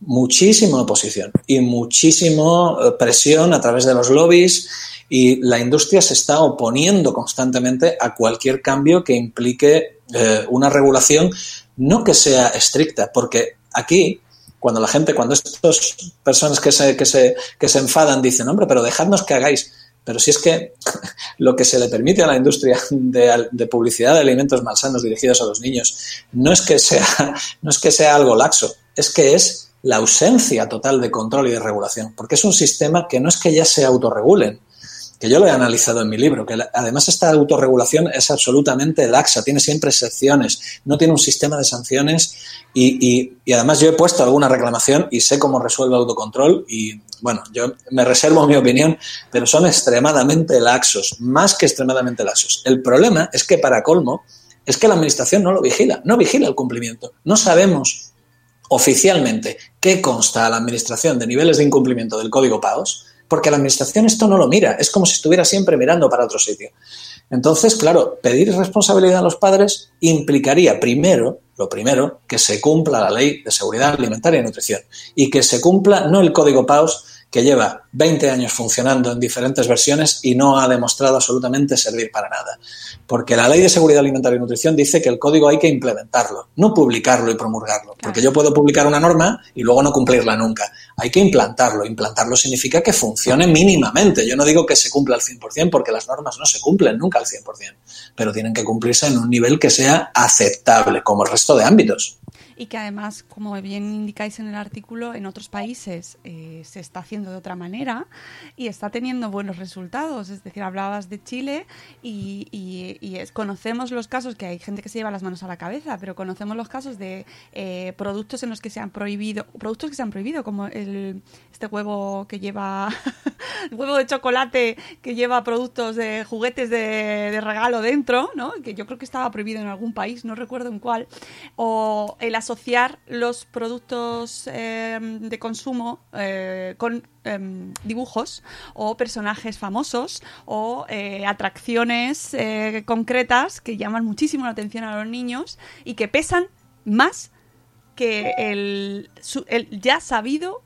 Muchísima oposición y muchísima eh, presión a través de los lobbies y la industria se está oponiendo constantemente a cualquier cambio que implique eh, una regulación no que sea estricta, porque aquí cuando la gente, cuando estas personas que se, que se, que se enfadan dicen, hombre, pero dejadnos que hagáis, pero si es que lo que se le permite a la industria de, de, publicidad de alimentos malsanos dirigidos a los niños no es que sea, no es que sea algo laxo, es que es la ausencia total de control y de regulación, porque es un sistema que no es que ya se autorregulen, que yo lo he analizado en mi libro, que además esta autorregulación es absolutamente laxa, tiene siempre excepciones, no tiene un sistema de sanciones y, y, y, además yo he puesto alguna reclamación y sé cómo resuelve el autocontrol y bueno, yo me reservo mi opinión, pero son extremadamente laxos, más que extremadamente laxos. El problema es que para colmo es que la administración no lo vigila, no vigila el cumplimiento. No sabemos oficialmente qué consta a la administración de niveles de incumplimiento del código PAOS, porque la administración esto no lo mira, es como si estuviera siempre mirando para otro sitio. Entonces, claro, pedir responsabilidad a los padres implicaría primero, lo primero, que se cumpla la ley de seguridad alimentaria y nutrición y que se cumpla no el código PAOS que lleva 20 años funcionando en diferentes versiones y no ha demostrado absolutamente servir para nada. Porque la ley de seguridad alimentaria y nutrición dice que el código hay que implementarlo, no publicarlo y promulgarlo. Porque yo puedo publicar una norma y luego no cumplirla nunca. Hay que implantarlo. Implantarlo significa que funcione mínimamente. Yo no digo que se cumpla al 100% porque las normas no se cumplen nunca al 100%, pero tienen que cumplirse en un nivel que sea aceptable, como el resto de ámbitos y que además, como bien indicáis en el artículo, en otros países eh, se está haciendo de otra manera y está teniendo buenos resultados. Es decir, hablabas de Chile y, y, y es, conocemos los casos, que hay gente que se lleva las manos a la cabeza, pero conocemos los casos de eh, productos en los que se han prohibido, productos que se han prohibido, como el, este huevo que lleva, huevo de chocolate que lleva productos de juguetes de, de regalo dentro, ¿no? que yo creo que estaba prohibido en algún país, no recuerdo en cuál, o el asociar los productos eh, de consumo eh, con eh, dibujos o personajes famosos o eh, atracciones eh, concretas que llaman muchísimo la atención a los niños y que pesan más que el, el ya sabido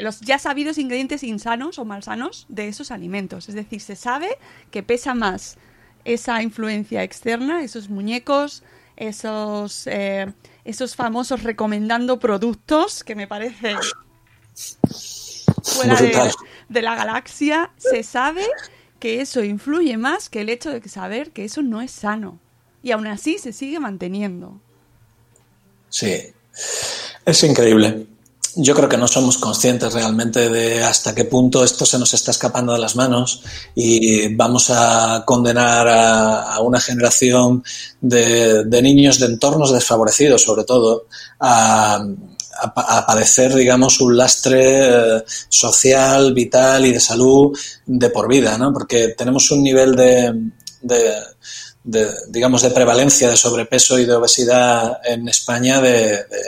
los ya sabidos ingredientes insanos o malsanos de esos alimentos. Es decir, se sabe que pesa más esa influencia externa, esos muñecos, esos, eh, esos famosos recomendando productos que me parece fuera de, de, la galaxia, se sabe que eso influye más que el hecho de saber que eso no es sano. Y aún así se sigue manteniendo. Sí, es increíble. Yo creo que no somos conscientes realmente de hasta qué punto esto se nos está escapando de las manos y vamos a condenar a, una generación de, niños de entornos desfavorecidos, sobre todo, a, padecer, digamos, un lastre eh, social, vital y de salud de por vida, ¿no? Porque tenemos un nivel de de, digamos, de prevalencia de sobrepeso y de obesidad en España de, de,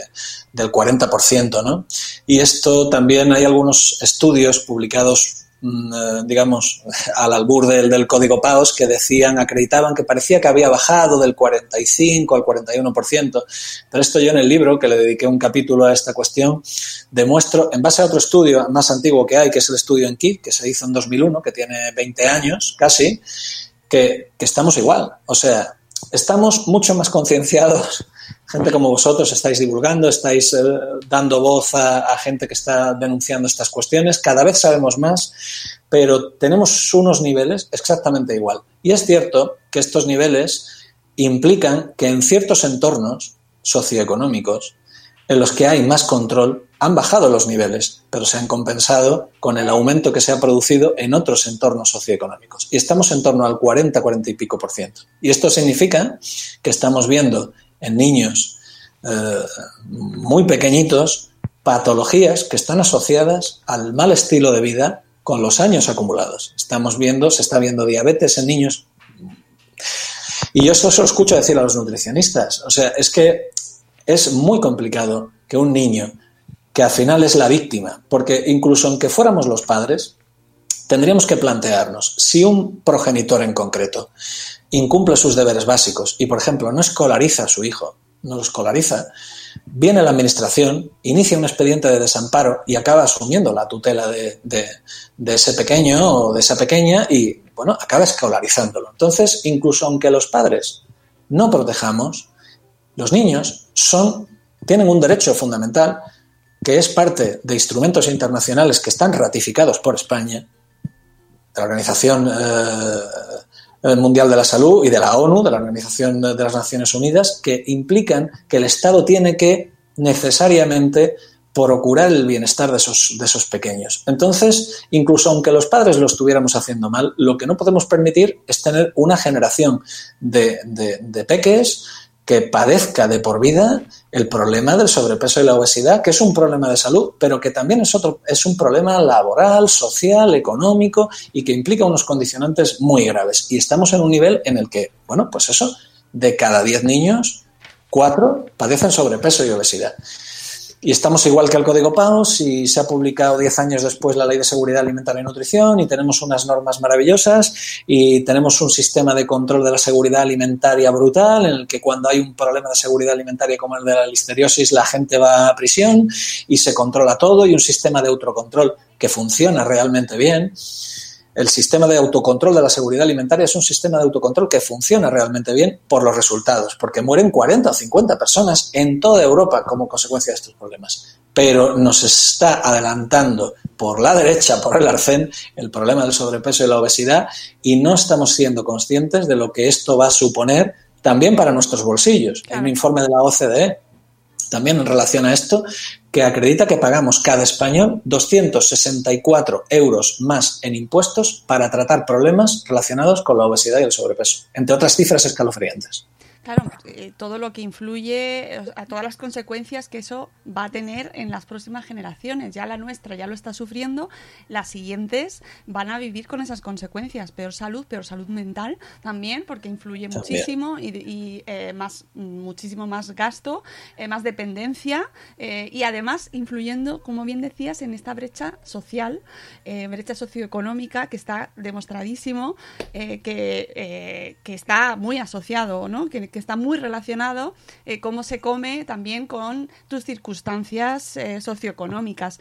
del 40%, ¿no? Y esto también hay algunos estudios publicados mm, eh, digamos, al albur del, del, código PAOS, que decían, acreditaban que parecía que había bajado del 45 al 41%. Pero esto yo en el libro, que le dediqué un capítulo a esta cuestión, demuestro, en base a otro estudio más antiguo que hay, que es el estudio en KIT, que se hizo en 2001, que tiene 20 años casi, que, estamos igual. O sea, estamos mucho más concienciados. Gente como vosotros estáis divulgando, estáis eh, dando voz a, gente que está denunciando estas cuestiones. Cada vez sabemos más, pero tenemos unos niveles exactamente igual. Y es cierto que estos niveles implican que en ciertos entornos socioeconómicos en los que hay más control han bajado los niveles, pero se han compensado con el aumento que se ha producido en otros entornos socioeconómicos. Y estamos en torno al 40, 40 y pico por ciento. Y esto significa que estamos viendo en niños eh, muy pequeñitos patologías que están asociadas al mal estilo de vida con los años acumulados. Estamos viendo, se está viendo diabetes en niños. Y yo eso lo escucho decir a los nutricionistas. O sea, es que es muy complicado que un niño que al final es la víctima, porque incluso aunque fuéramos los padres, tendríamos que plantearnos si un progenitor en concreto incumple sus deberes básicos y, por ejemplo, no escolariza a su hijo, no lo escolariza, viene la administración, inicia un expediente de desamparo y acaba asumiendo la tutela de, de, ese pequeño o de esa pequeña y, bueno, acaba escolarizándolo. Entonces, incluso aunque los padres no protejamos, los niños son, tienen un derecho fundamental que es parte de instrumentos internacionales que están ratificados por España, de la Organización eh, Mundial de la Salud y de la ONU, de la Organización de las Naciones Unidas, que implican que el Estado tiene que necesariamente procurar el bienestar de esos, pequeños. Entonces, incluso aunque los padres lo estuviéramos haciendo mal, lo que no podemos permitir es tener una generación de, de peques que padezca de por vida el problema del sobrepeso y la obesidad, que es un problema de salud, pero que también es, otro, es un problema laboral, social, económico y que implica unos condicionantes muy graves. Y estamos en un nivel en el que, bueno, pues eso, de cada 10 niños, 4 padecen sobrepeso y obesidad. Y estamos igual que el Código PAOS y se ha publicado 10 años después la Ley de Seguridad Alimentaria y Nutrición y tenemos unas normas maravillosas y tenemos un sistema de control de la seguridad alimentaria brutal en el que cuando hay un problema de seguridad alimentaria como el de la listeriosis la gente va a prisión y se controla todo y un sistema de autocontrol que funciona realmente bien. El sistema de autocontrol de la seguridad alimentaria es un sistema de autocontrol que funciona realmente bien por los resultados, porque mueren 40 o 50 personas en toda Europa como consecuencia de estos problemas. Pero nos está adelantando por la derecha, por el arcén, el problema del sobrepeso y la obesidad y no estamos siendo conscientes de lo que esto va a suponer también para nuestros bolsillos. Hay un informe de la OCDE también en relación a esto, que acredita que pagamos cada español 264 euros más en impuestos para tratar problemas relacionados con la obesidad y el sobrepeso, entre otras cifras escalofriantes. Claro, eh, todo lo que influye, a todas las consecuencias que eso va a tener en las próximas generaciones. Ya la nuestra ya lo está sufriendo, las siguientes van a vivir con esas consecuencias. Peor salud, peor salud mental también, porque influye también. muchísimo y, y eh, más, muchísimo más gasto, eh, más dependencia eh, y además influyendo, como bien decías, en esta brecha social, eh, brecha socioeconómica que está demostradísimo que, que está muy asociado, ¿no? Que, que está muy relacionado eh, cómo se come también con tus circunstancias eh, socioeconómicas.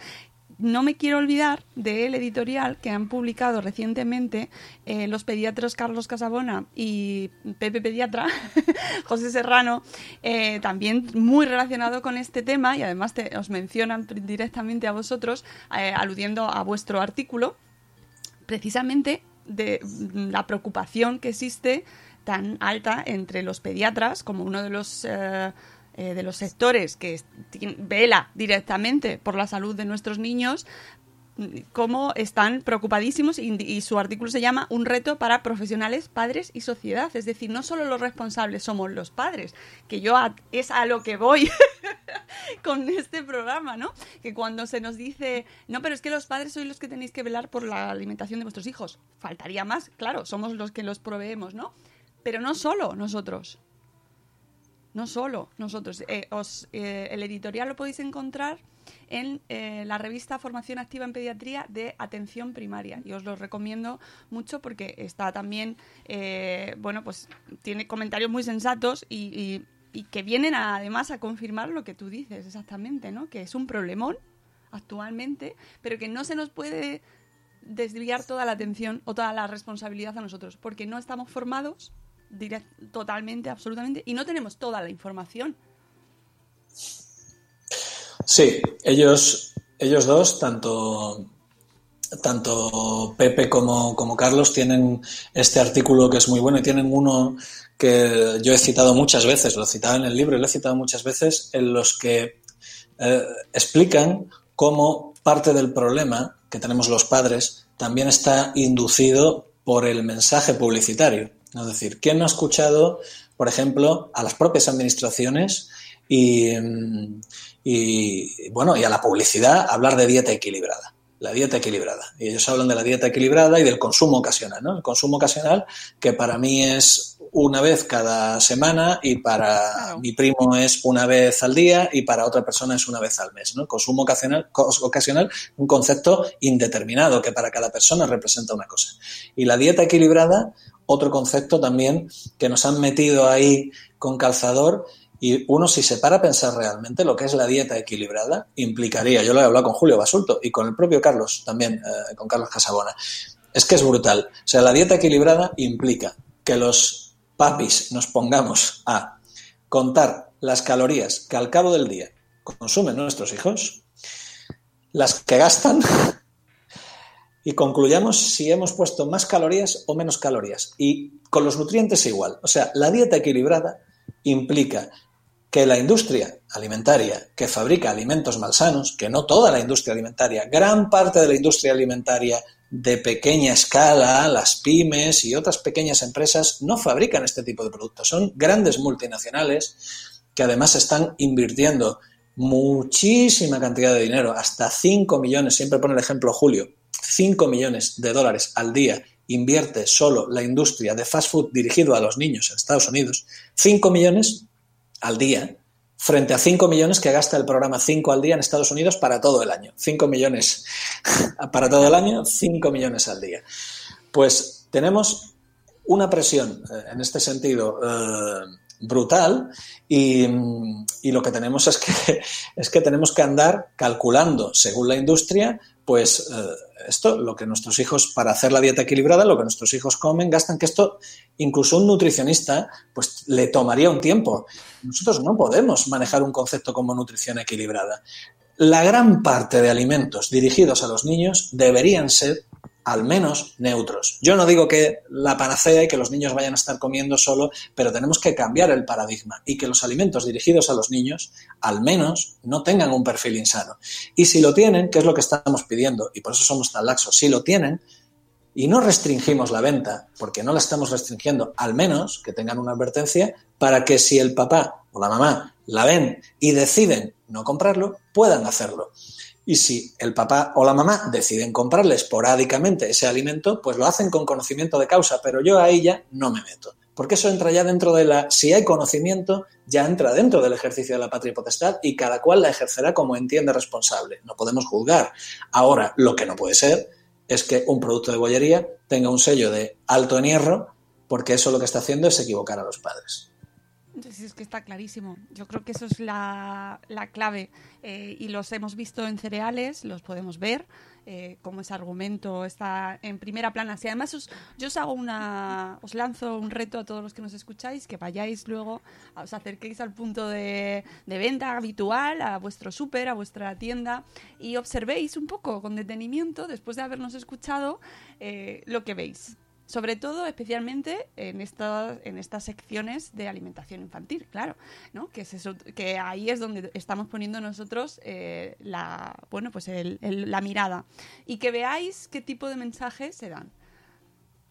No me quiero olvidar del editorial que han publicado recientemente eh, los pediatras Carlos Casabona y Pepe Pediatra, José Serrano, eh, también muy relacionado con este tema y además te, os mencionan directamente a vosotros, aludiendo a vuestro artículo, precisamente de la preocupación que existe tan alta entre los pediatras como uno de los eh, eh, de los sectores que vela directamente por la salud de nuestros niños cómo están preocupadísimos y, y, su artículo se llama Un reto para profesionales, padres y sociedad. Es decir, no solo los responsables somos los padres, que yo a, es a lo que voy con este programa, ¿no? Que cuando se nos dice, no, pero es que los padres sois los que tenéis que velar por la alimentación de vuestros hijos. Faltaría más, claro, somos los que los proveemos, ¿no? Pero no solo nosotros. No solo nosotros. Eh, os, eh, el editorial lo podéis encontrar en eh, la revista Formación Activa en Pediatría de Atención Primaria. Y os lo recomiendo mucho porque está también, bueno, pues tiene comentarios muy sensatos y, que vienen además a confirmar lo que tú dices exactamente, ¿no? Que es un problemón actualmente, pero que no se nos puede desviar toda la atención o toda la responsabilidad a nosotros, porque no estamos formados totalmente, absolutamente, y no tenemos toda la información. Sí, ellos, ellos dos, tanto, tanto Pepe como, como Carlos, tienen este artículo que es muy bueno y tienen uno que yo he citado muchas veces, lo citaba en el libro y lo he citado muchas veces, en los que eh, explican cómo parte del problema que tenemos los padres también está inducido por el mensaje publicitario. Es decir, ¿quién no ha escuchado, por ejemplo, a las propias administraciones y, mm, y, bueno, y a la publicidad hablar de dieta equilibrada? La dieta equilibrada. Y ellos hablan de la dieta equilibrada y del consumo ocasional, ¿no? El consumo ocasional, que para mí es una vez cada semana y para Claro. mi primo es una vez al día y para otra persona es una vez al mes, ¿no? Consumo ocasional, ocasional, un concepto indeterminado que para cada persona representa una cosa. Y la dieta equilibrada, otro concepto también que nos han metido ahí con calzador y uno si se para a pensar realmente lo que es la dieta equilibrada implicaría, yo lo he hablado con Julio Basulto y con el propio Carlos también, eh, con Carlos Casabona, es que es brutal. O sea, la dieta equilibrada implica que los papis nos pongamos a contar las calorías que al cabo del día consumen nuestros hijos, las que gastan y concluyamos si hemos puesto más calorías o menos calorías. Y con los nutrientes igual. O sea, la dieta equilibrada implica que la industria alimentaria que fabrica alimentos malsanos, que no toda la industria alimentaria, gran parte de la industria alimentaria de pequeña escala, las pymes y otras pequeñas empresas no fabrican este tipo de productos. Son grandes multinacionales que además están invirtiendo muchísima cantidad de dinero, hasta 5 millones, siempre pone el ejemplo Julio, 5 millones de dólares al día invierte solo la industria de fast food dirigido a los niños en Estados Unidos, 5 millones al día, frente a 5 millones que gasta el programa 5 al día en Estados Unidos para todo el año. 5 millones para todo el año, 5 millones al día. Pues tenemos una presión eh, en este sentido eh, brutal y, y, lo que tenemos es que, es que tenemos que andar calculando según la industria pues eh, esto, lo que nuestros hijos, para hacer la dieta equilibrada, lo que nuestros hijos comen, gastan, que esto incluso un nutricionista pues le tomaría un tiempo. Nosotros no podemos manejar un concepto como nutrición equilibrada. La gran parte de alimentos dirigidos a los niños deberían ser al menos neutros. Yo no digo que la panacea y que los niños vayan a estar comiendo solo, pero tenemos que cambiar el paradigma y que los alimentos dirigidos a los niños al menos no tengan un perfil insano. Y si lo tienen, que es lo que estamos pidiendo, y por eso somos tan laxos, si lo tienen y no restringimos la venta, porque no la estamos restringiendo, al menos que tengan una advertencia para que si el papá o la mamá la ven y deciden no comprarlo, puedan hacerlo. Y si el papá o la mamá deciden comprarle esporádicamente ese alimento, pues lo hacen con conocimiento de causa, pero yo ahí ya no me meto. Porque eso entra ya dentro de la... Si hay conocimiento, ya entra dentro del ejercicio de la patria y potestad y cada cual la ejercerá como entiende responsable. No podemos juzgar. Ahora, lo que no puede ser es que un producto de bollería tenga un sello de alto en hierro, porque eso lo que está haciendo es equivocar a los padres. Entonces es que está clarísimo. Yo creo que eso es la, la clave. Eh, y los hemos visto en cereales, los podemos ver, eh, como ese argumento está en primera plana. Si además os, yo os hago una, os lanzo un reto a todos los que nos escucháis, que vayáis luego, os acerquéis al punto de, de venta habitual, a vuestro súper, a vuestra tienda, y observéis un poco con detenimiento, después de habernos escuchado, eh, lo que veis sobre todo especialmente en estas en estas secciones de alimentación infantil claro no que es eso que ahí es donde estamos poniendo nosotros eh, la bueno pues el, la mirada y que veáis qué tipo de mensajes se dan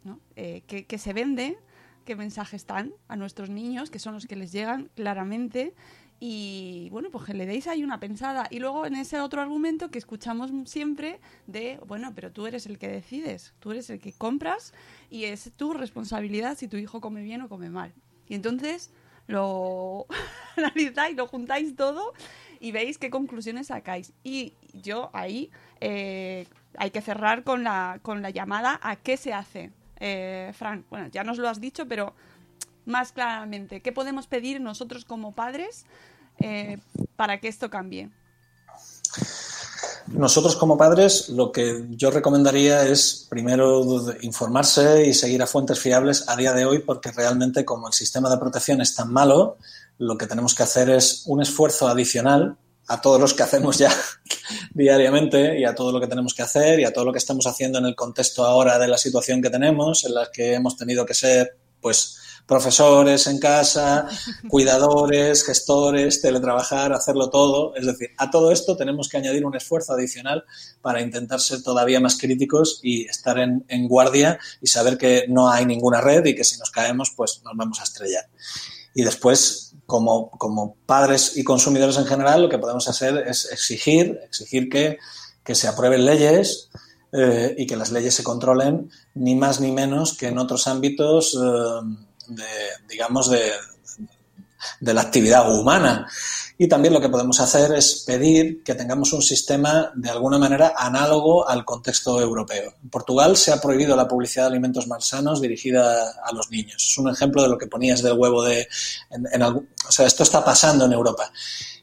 ¿no? eh, que, se vende qué mensajes están a nuestros niños que son los que les llegan claramente y bueno, pues que le deis ahí una pensada. Y luego en ese otro argumento que escuchamos siempre de, bueno, pero tú eres el que decides, tú eres el que compras y es tu responsabilidad si tu hijo come bien o come mal. Y entonces lo analizáis, lo juntáis todo y veis qué conclusiones sacáis. Y yo ahí eh, hay que cerrar con la, con la llamada a qué se hace. Eh, Frank, bueno, ya nos lo has dicho, pero más claramente, ¿qué podemos pedir nosotros como padres eh, para que esto cambie? Nosotros como padres lo que yo recomendaría es primero informarse y seguir a fuentes fiables a día de hoy porque realmente como el sistema de protección es tan malo, lo que tenemos que hacer es un esfuerzo adicional a todos los que hacemos ya diariamente y a todo lo que tenemos que hacer y a todo lo que estamos haciendo en el contexto ahora de la situación que tenemos, en la que hemos tenido que ser pues profesores en casa, cuidadores, gestores, teletrabajar, hacerlo todo. Es decir, a todo esto tenemos que añadir un esfuerzo adicional para intentar ser todavía más críticos y estar en, guardia y saber que no hay ninguna red y que si nos caemos, pues nos vamos a estrellar. Y después, como, como padres y consumidores en general, lo que podemos hacer es exigir, exigir que, que se aprueben leyes, eh, y que las leyes se controlen ni más ni menos que en otros ámbitos eh, de, digamos, de, de la actividad humana. Y también lo que podemos hacer es pedir que tengamos un sistema de alguna manera análogo al contexto europeo. En Portugal se ha prohibido la publicidad de alimentos malsanos dirigida a los niños. Es un ejemplo de lo que ponías del huevo de... En, o sea, esto está pasando en Europa.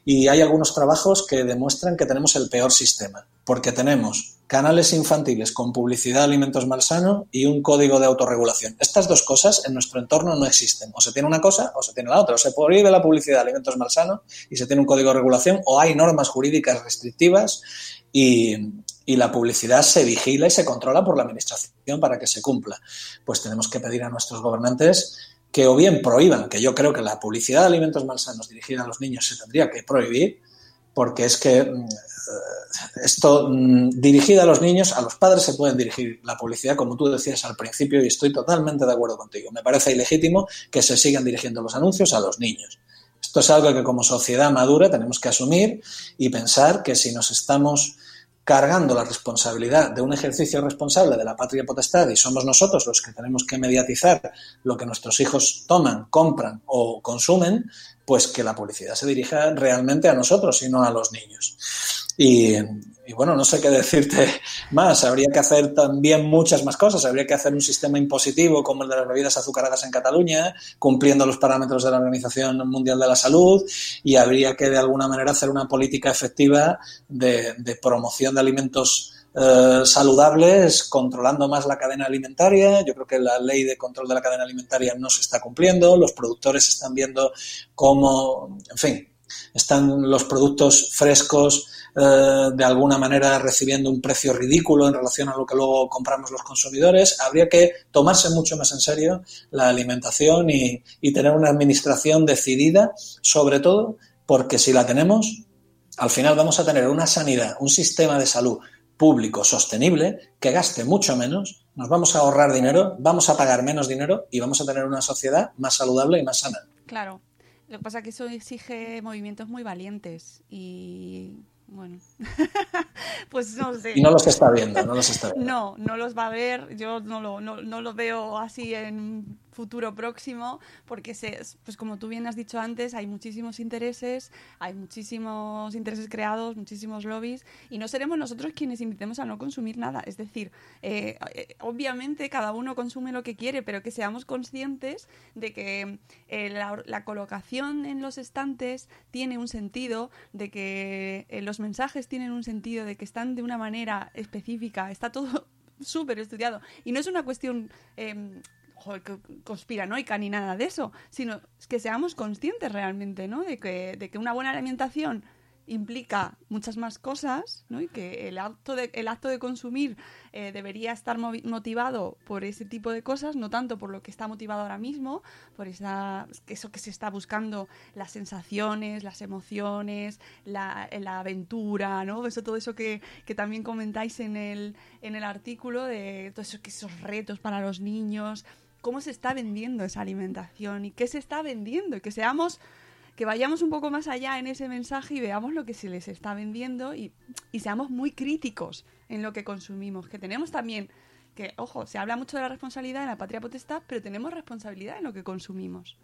Y hay algunos trabajos que demuestran que tenemos el peor sistema, porque tenemos canales infantiles con publicidad de alimentos malsanos y un código de autorregulación. Estas dos cosas en nuestro entorno no existen. O se tiene una cosa o se tiene la otra. O se prohíbe la publicidad de alimentos malsanos y se tiene un código de regulación o hay normas jurídicas restrictivas y, y la publicidad se vigila y se controla por la administración para que se cumpla. Pues tenemos que pedir a nuestros gobernantes que o bien prohíban, que yo creo que la publicidad de alimentos malsanos dirigida a los niños se tendría que prohibir, porque es que mm, esto mm, dirigida a los niños, a los padres se pueden dirigir la publicidad, como tú decías al principio, y estoy totalmente de acuerdo contigo. Me parece ilegítimo que se sigan dirigiendo los anuncios a los niños. Esto es algo que como sociedad madura tenemos que asumir y pensar que si nos estamos cargando la responsabilidad de un ejercicio responsable de la patria potestad y somos nosotros los que tenemos que mediatizar lo que nuestros hijos toman, compran o consumen, pues que la publicidad se dirija realmente a nosotros y no a los niños. Y, bueno, no sé qué decirte más. Habría que hacer también muchas más cosas. Habría que hacer un sistema impositivo como el de las bebidas azucaradas en Cataluña, cumpliendo los parámetros de la Organización Mundial de la Salud, y habría que de alguna manera hacer una política efectiva de, promoción de alimentos eh, saludables, controlando más la cadena alimentaria. Yo creo que la ley de control de la cadena alimentaria no se está cumpliendo. Los productores están viendo cómo, en fin, están los productos frescos eh, de alguna manera recibiendo un precio ridículo en relación a lo que luego compramos los consumidores. Habría que tomarse mucho más en serio la alimentación y, y tener una administración decidida, sobre todo porque si la tenemos, al final vamos a tener una sanidad, un sistema de salud público sostenible que gaste mucho menos, nos vamos a ahorrar dinero, vamos a pagar menos dinero y vamos a tener una sociedad más saludable y más sana. Claro. Lo que pasa es que eso exige movimientos muy valientes y bueno, pues no sé. Y no los está viendo, no los está viendo. No, no los va a ver. Yo no lo, no, no lo veo así en futuro próximo, porque se, pues como tú bien has dicho antes, hay muchísimos intereses, hay muchísimos intereses creados, muchísimos lobbies, y no seremos nosotros quienes invitemos a no consumir nada. Es decir, eh, eh, obviamente cada uno consume lo que quiere, pero que seamos conscientes de que eh, la, la, colocación en los estantes tiene un sentido, de que los mensajes tienen un sentido, de que están de una manera específica, está todo súper estudiado. Y no es una cuestión eh, conspiranoica ni nada de eso, sino que seamos conscientes realmente, ¿no? De que, de que una buena alimentación implica muchas más cosas ¿no? y que el acto de, el acto de consumir eh, debería estar motivado por ese tipo de cosas, no tanto por lo que está motivado ahora mismo, por esa, eso que se está buscando, las sensaciones, las emociones, la, la aventura, ¿no? Eso, todo eso que, que, también comentáis en el, en el artículo, de todos esos retos para los niños, cómo se está vendiendo esa alimentación y qué se está vendiendo y que seamos que vayamos un poco más allá en ese mensaje y veamos lo que se les está vendiendo y, y seamos muy críticos en lo que consumimos, que tenemos también que, ojo, se habla mucho de la responsabilidad en la patria potestad, pero tenemos responsabilidad en lo que consumimos.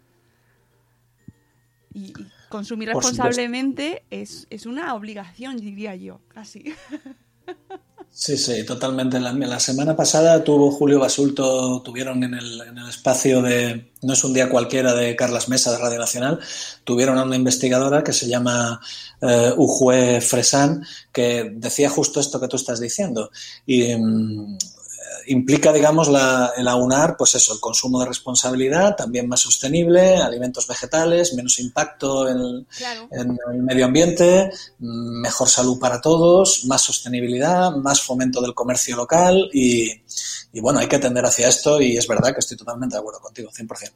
Y, y consumir responsablemente es, es una obligación, diría yo, casi. Sí, sí, totalmente. La, la semana pasada tuvo Julio Basulto, tuvieron en el, en el espacio de No es un día cualquiera de Carlas Mesa de Radio Nacional, tuvieron a una investigadora que se llama eh, Ujue Fresan, que decía justo esto que tú estás diciendo. Y mm, implica, digamos, la, el aunar, pues eso, el consumo de responsabilidad, también más sostenible, alimentos vegetales, menos impacto en, Claro. en el medio ambiente, mm, mejor salud para todos, más sostenibilidad, más fomento del comercio local y, y bueno, hay que tender hacia esto y es verdad que estoy totalmente de acuerdo contigo, 100%.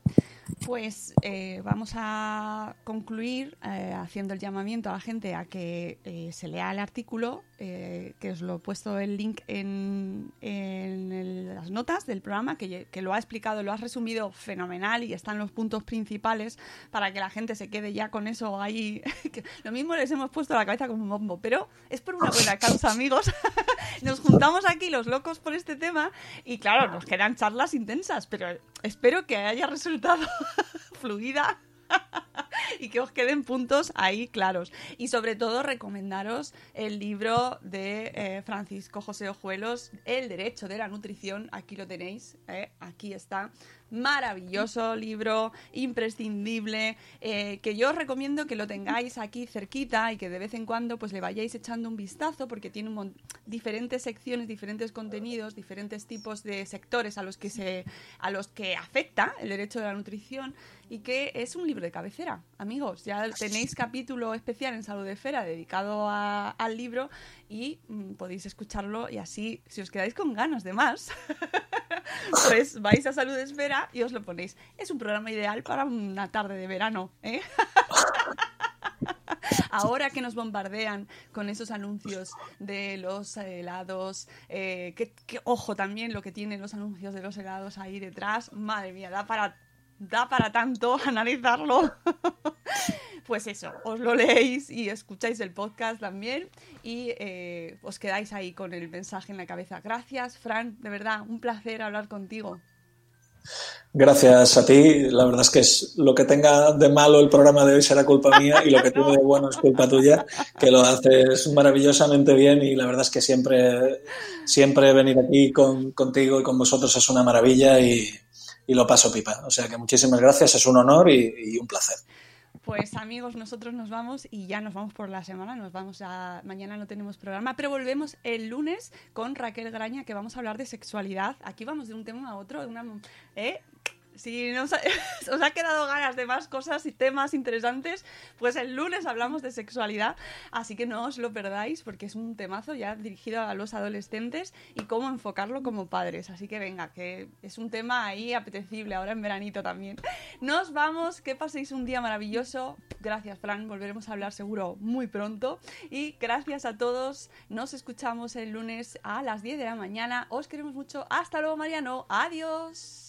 Pues eh, vamos a concluir eh, haciendo el llamamiento a la gente a que eh, se lea el artículo, eh, que os lo he puesto el link en, en las notas del programa, que, que lo ha explicado, lo has resumido fenomenal y están los puntos principales para que la gente se quede ya con eso ahí. lo mismo les hemos puesto a la cabeza como un bombo, pero es por una buena causa, amigos. nos juntamos aquí los locos por este tema y claro, nos quedan charlas intensas, pero espero que haya resultado fluida y que os queden puntos ahí claros. Y sobre todo recomendaros el libro de eh, Francisco José Ojuelos, El Derecho de la Nutrición. Aquí lo tenéis, eh, aquí está. Maravilloso libro, imprescindible, eh, que yo os recomiendo que lo tengáis aquí cerquita y que de vez en cuando pues le vayáis echando un vistazo porque tiene un diferentes secciones, diferentes contenidos, diferentes tipos de sectores a los que se a los que afecta el derecho de la nutrición y que es un libro de cabecera, amigos. Ya tenéis capítulo especial en Salud de Fera dedicado a- al libro y mm, podéis escucharlo y así, si os quedáis con ganas de más, pues vais a Salud Esfera y os lo ponéis. Es un programa ideal para una tarde de verano, ¿eh? Ahora que nos bombardean con esos anuncios de los helados, eh, que, que, ojo también lo que tienen los anuncios de los helados ahí detrás, madre mía, da para, da para tanto analizarlo. Pues eso, os lo leéis y escucháis el podcast también y eh, os quedáis ahí con el mensaje en la cabeza. Gracias, Fran, de verdad, un placer hablar contigo. Gracias a ti. La verdad es que es lo que tenga de malo el programa de hoy será culpa mía y lo que tiene de bueno es culpa tuya, que lo haces maravillosamente bien y la verdad es que siempre, siempre venir aquí con, contigo y con vosotros es una maravilla y, y lo paso pipa. O sea que muchísimas gracias, es un honor y, un placer. Pues amigos, nosotros nos vamos y ya nos vamos por la semana, nos vamos a mañana no tenemos programa, pero volvemos el lunes con Raquel Graña que vamos a hablar de sexualidad. Aquí vamos de un tema a otro, una ¿eh? Si os ha quedado ganas de más cosas y temas interesantes, pues el lunes hablamos de sexualidad, así que no os lo perdáis porque es un temazo ya dirigido a los adolescentes y cómo enfocarlo como padres. Así que venga, que es un tema ahí apetecible ahora en veranito también. Nos vamos, que paséis un día maravilloso. Gracias, Fran, volveremos a hablar seguro muy pronto. Y gracias a todos, nos escuchamos el lunes a las 10 de la mañana. Os queremos mucho. Hasta luego, Mariano. Adiós.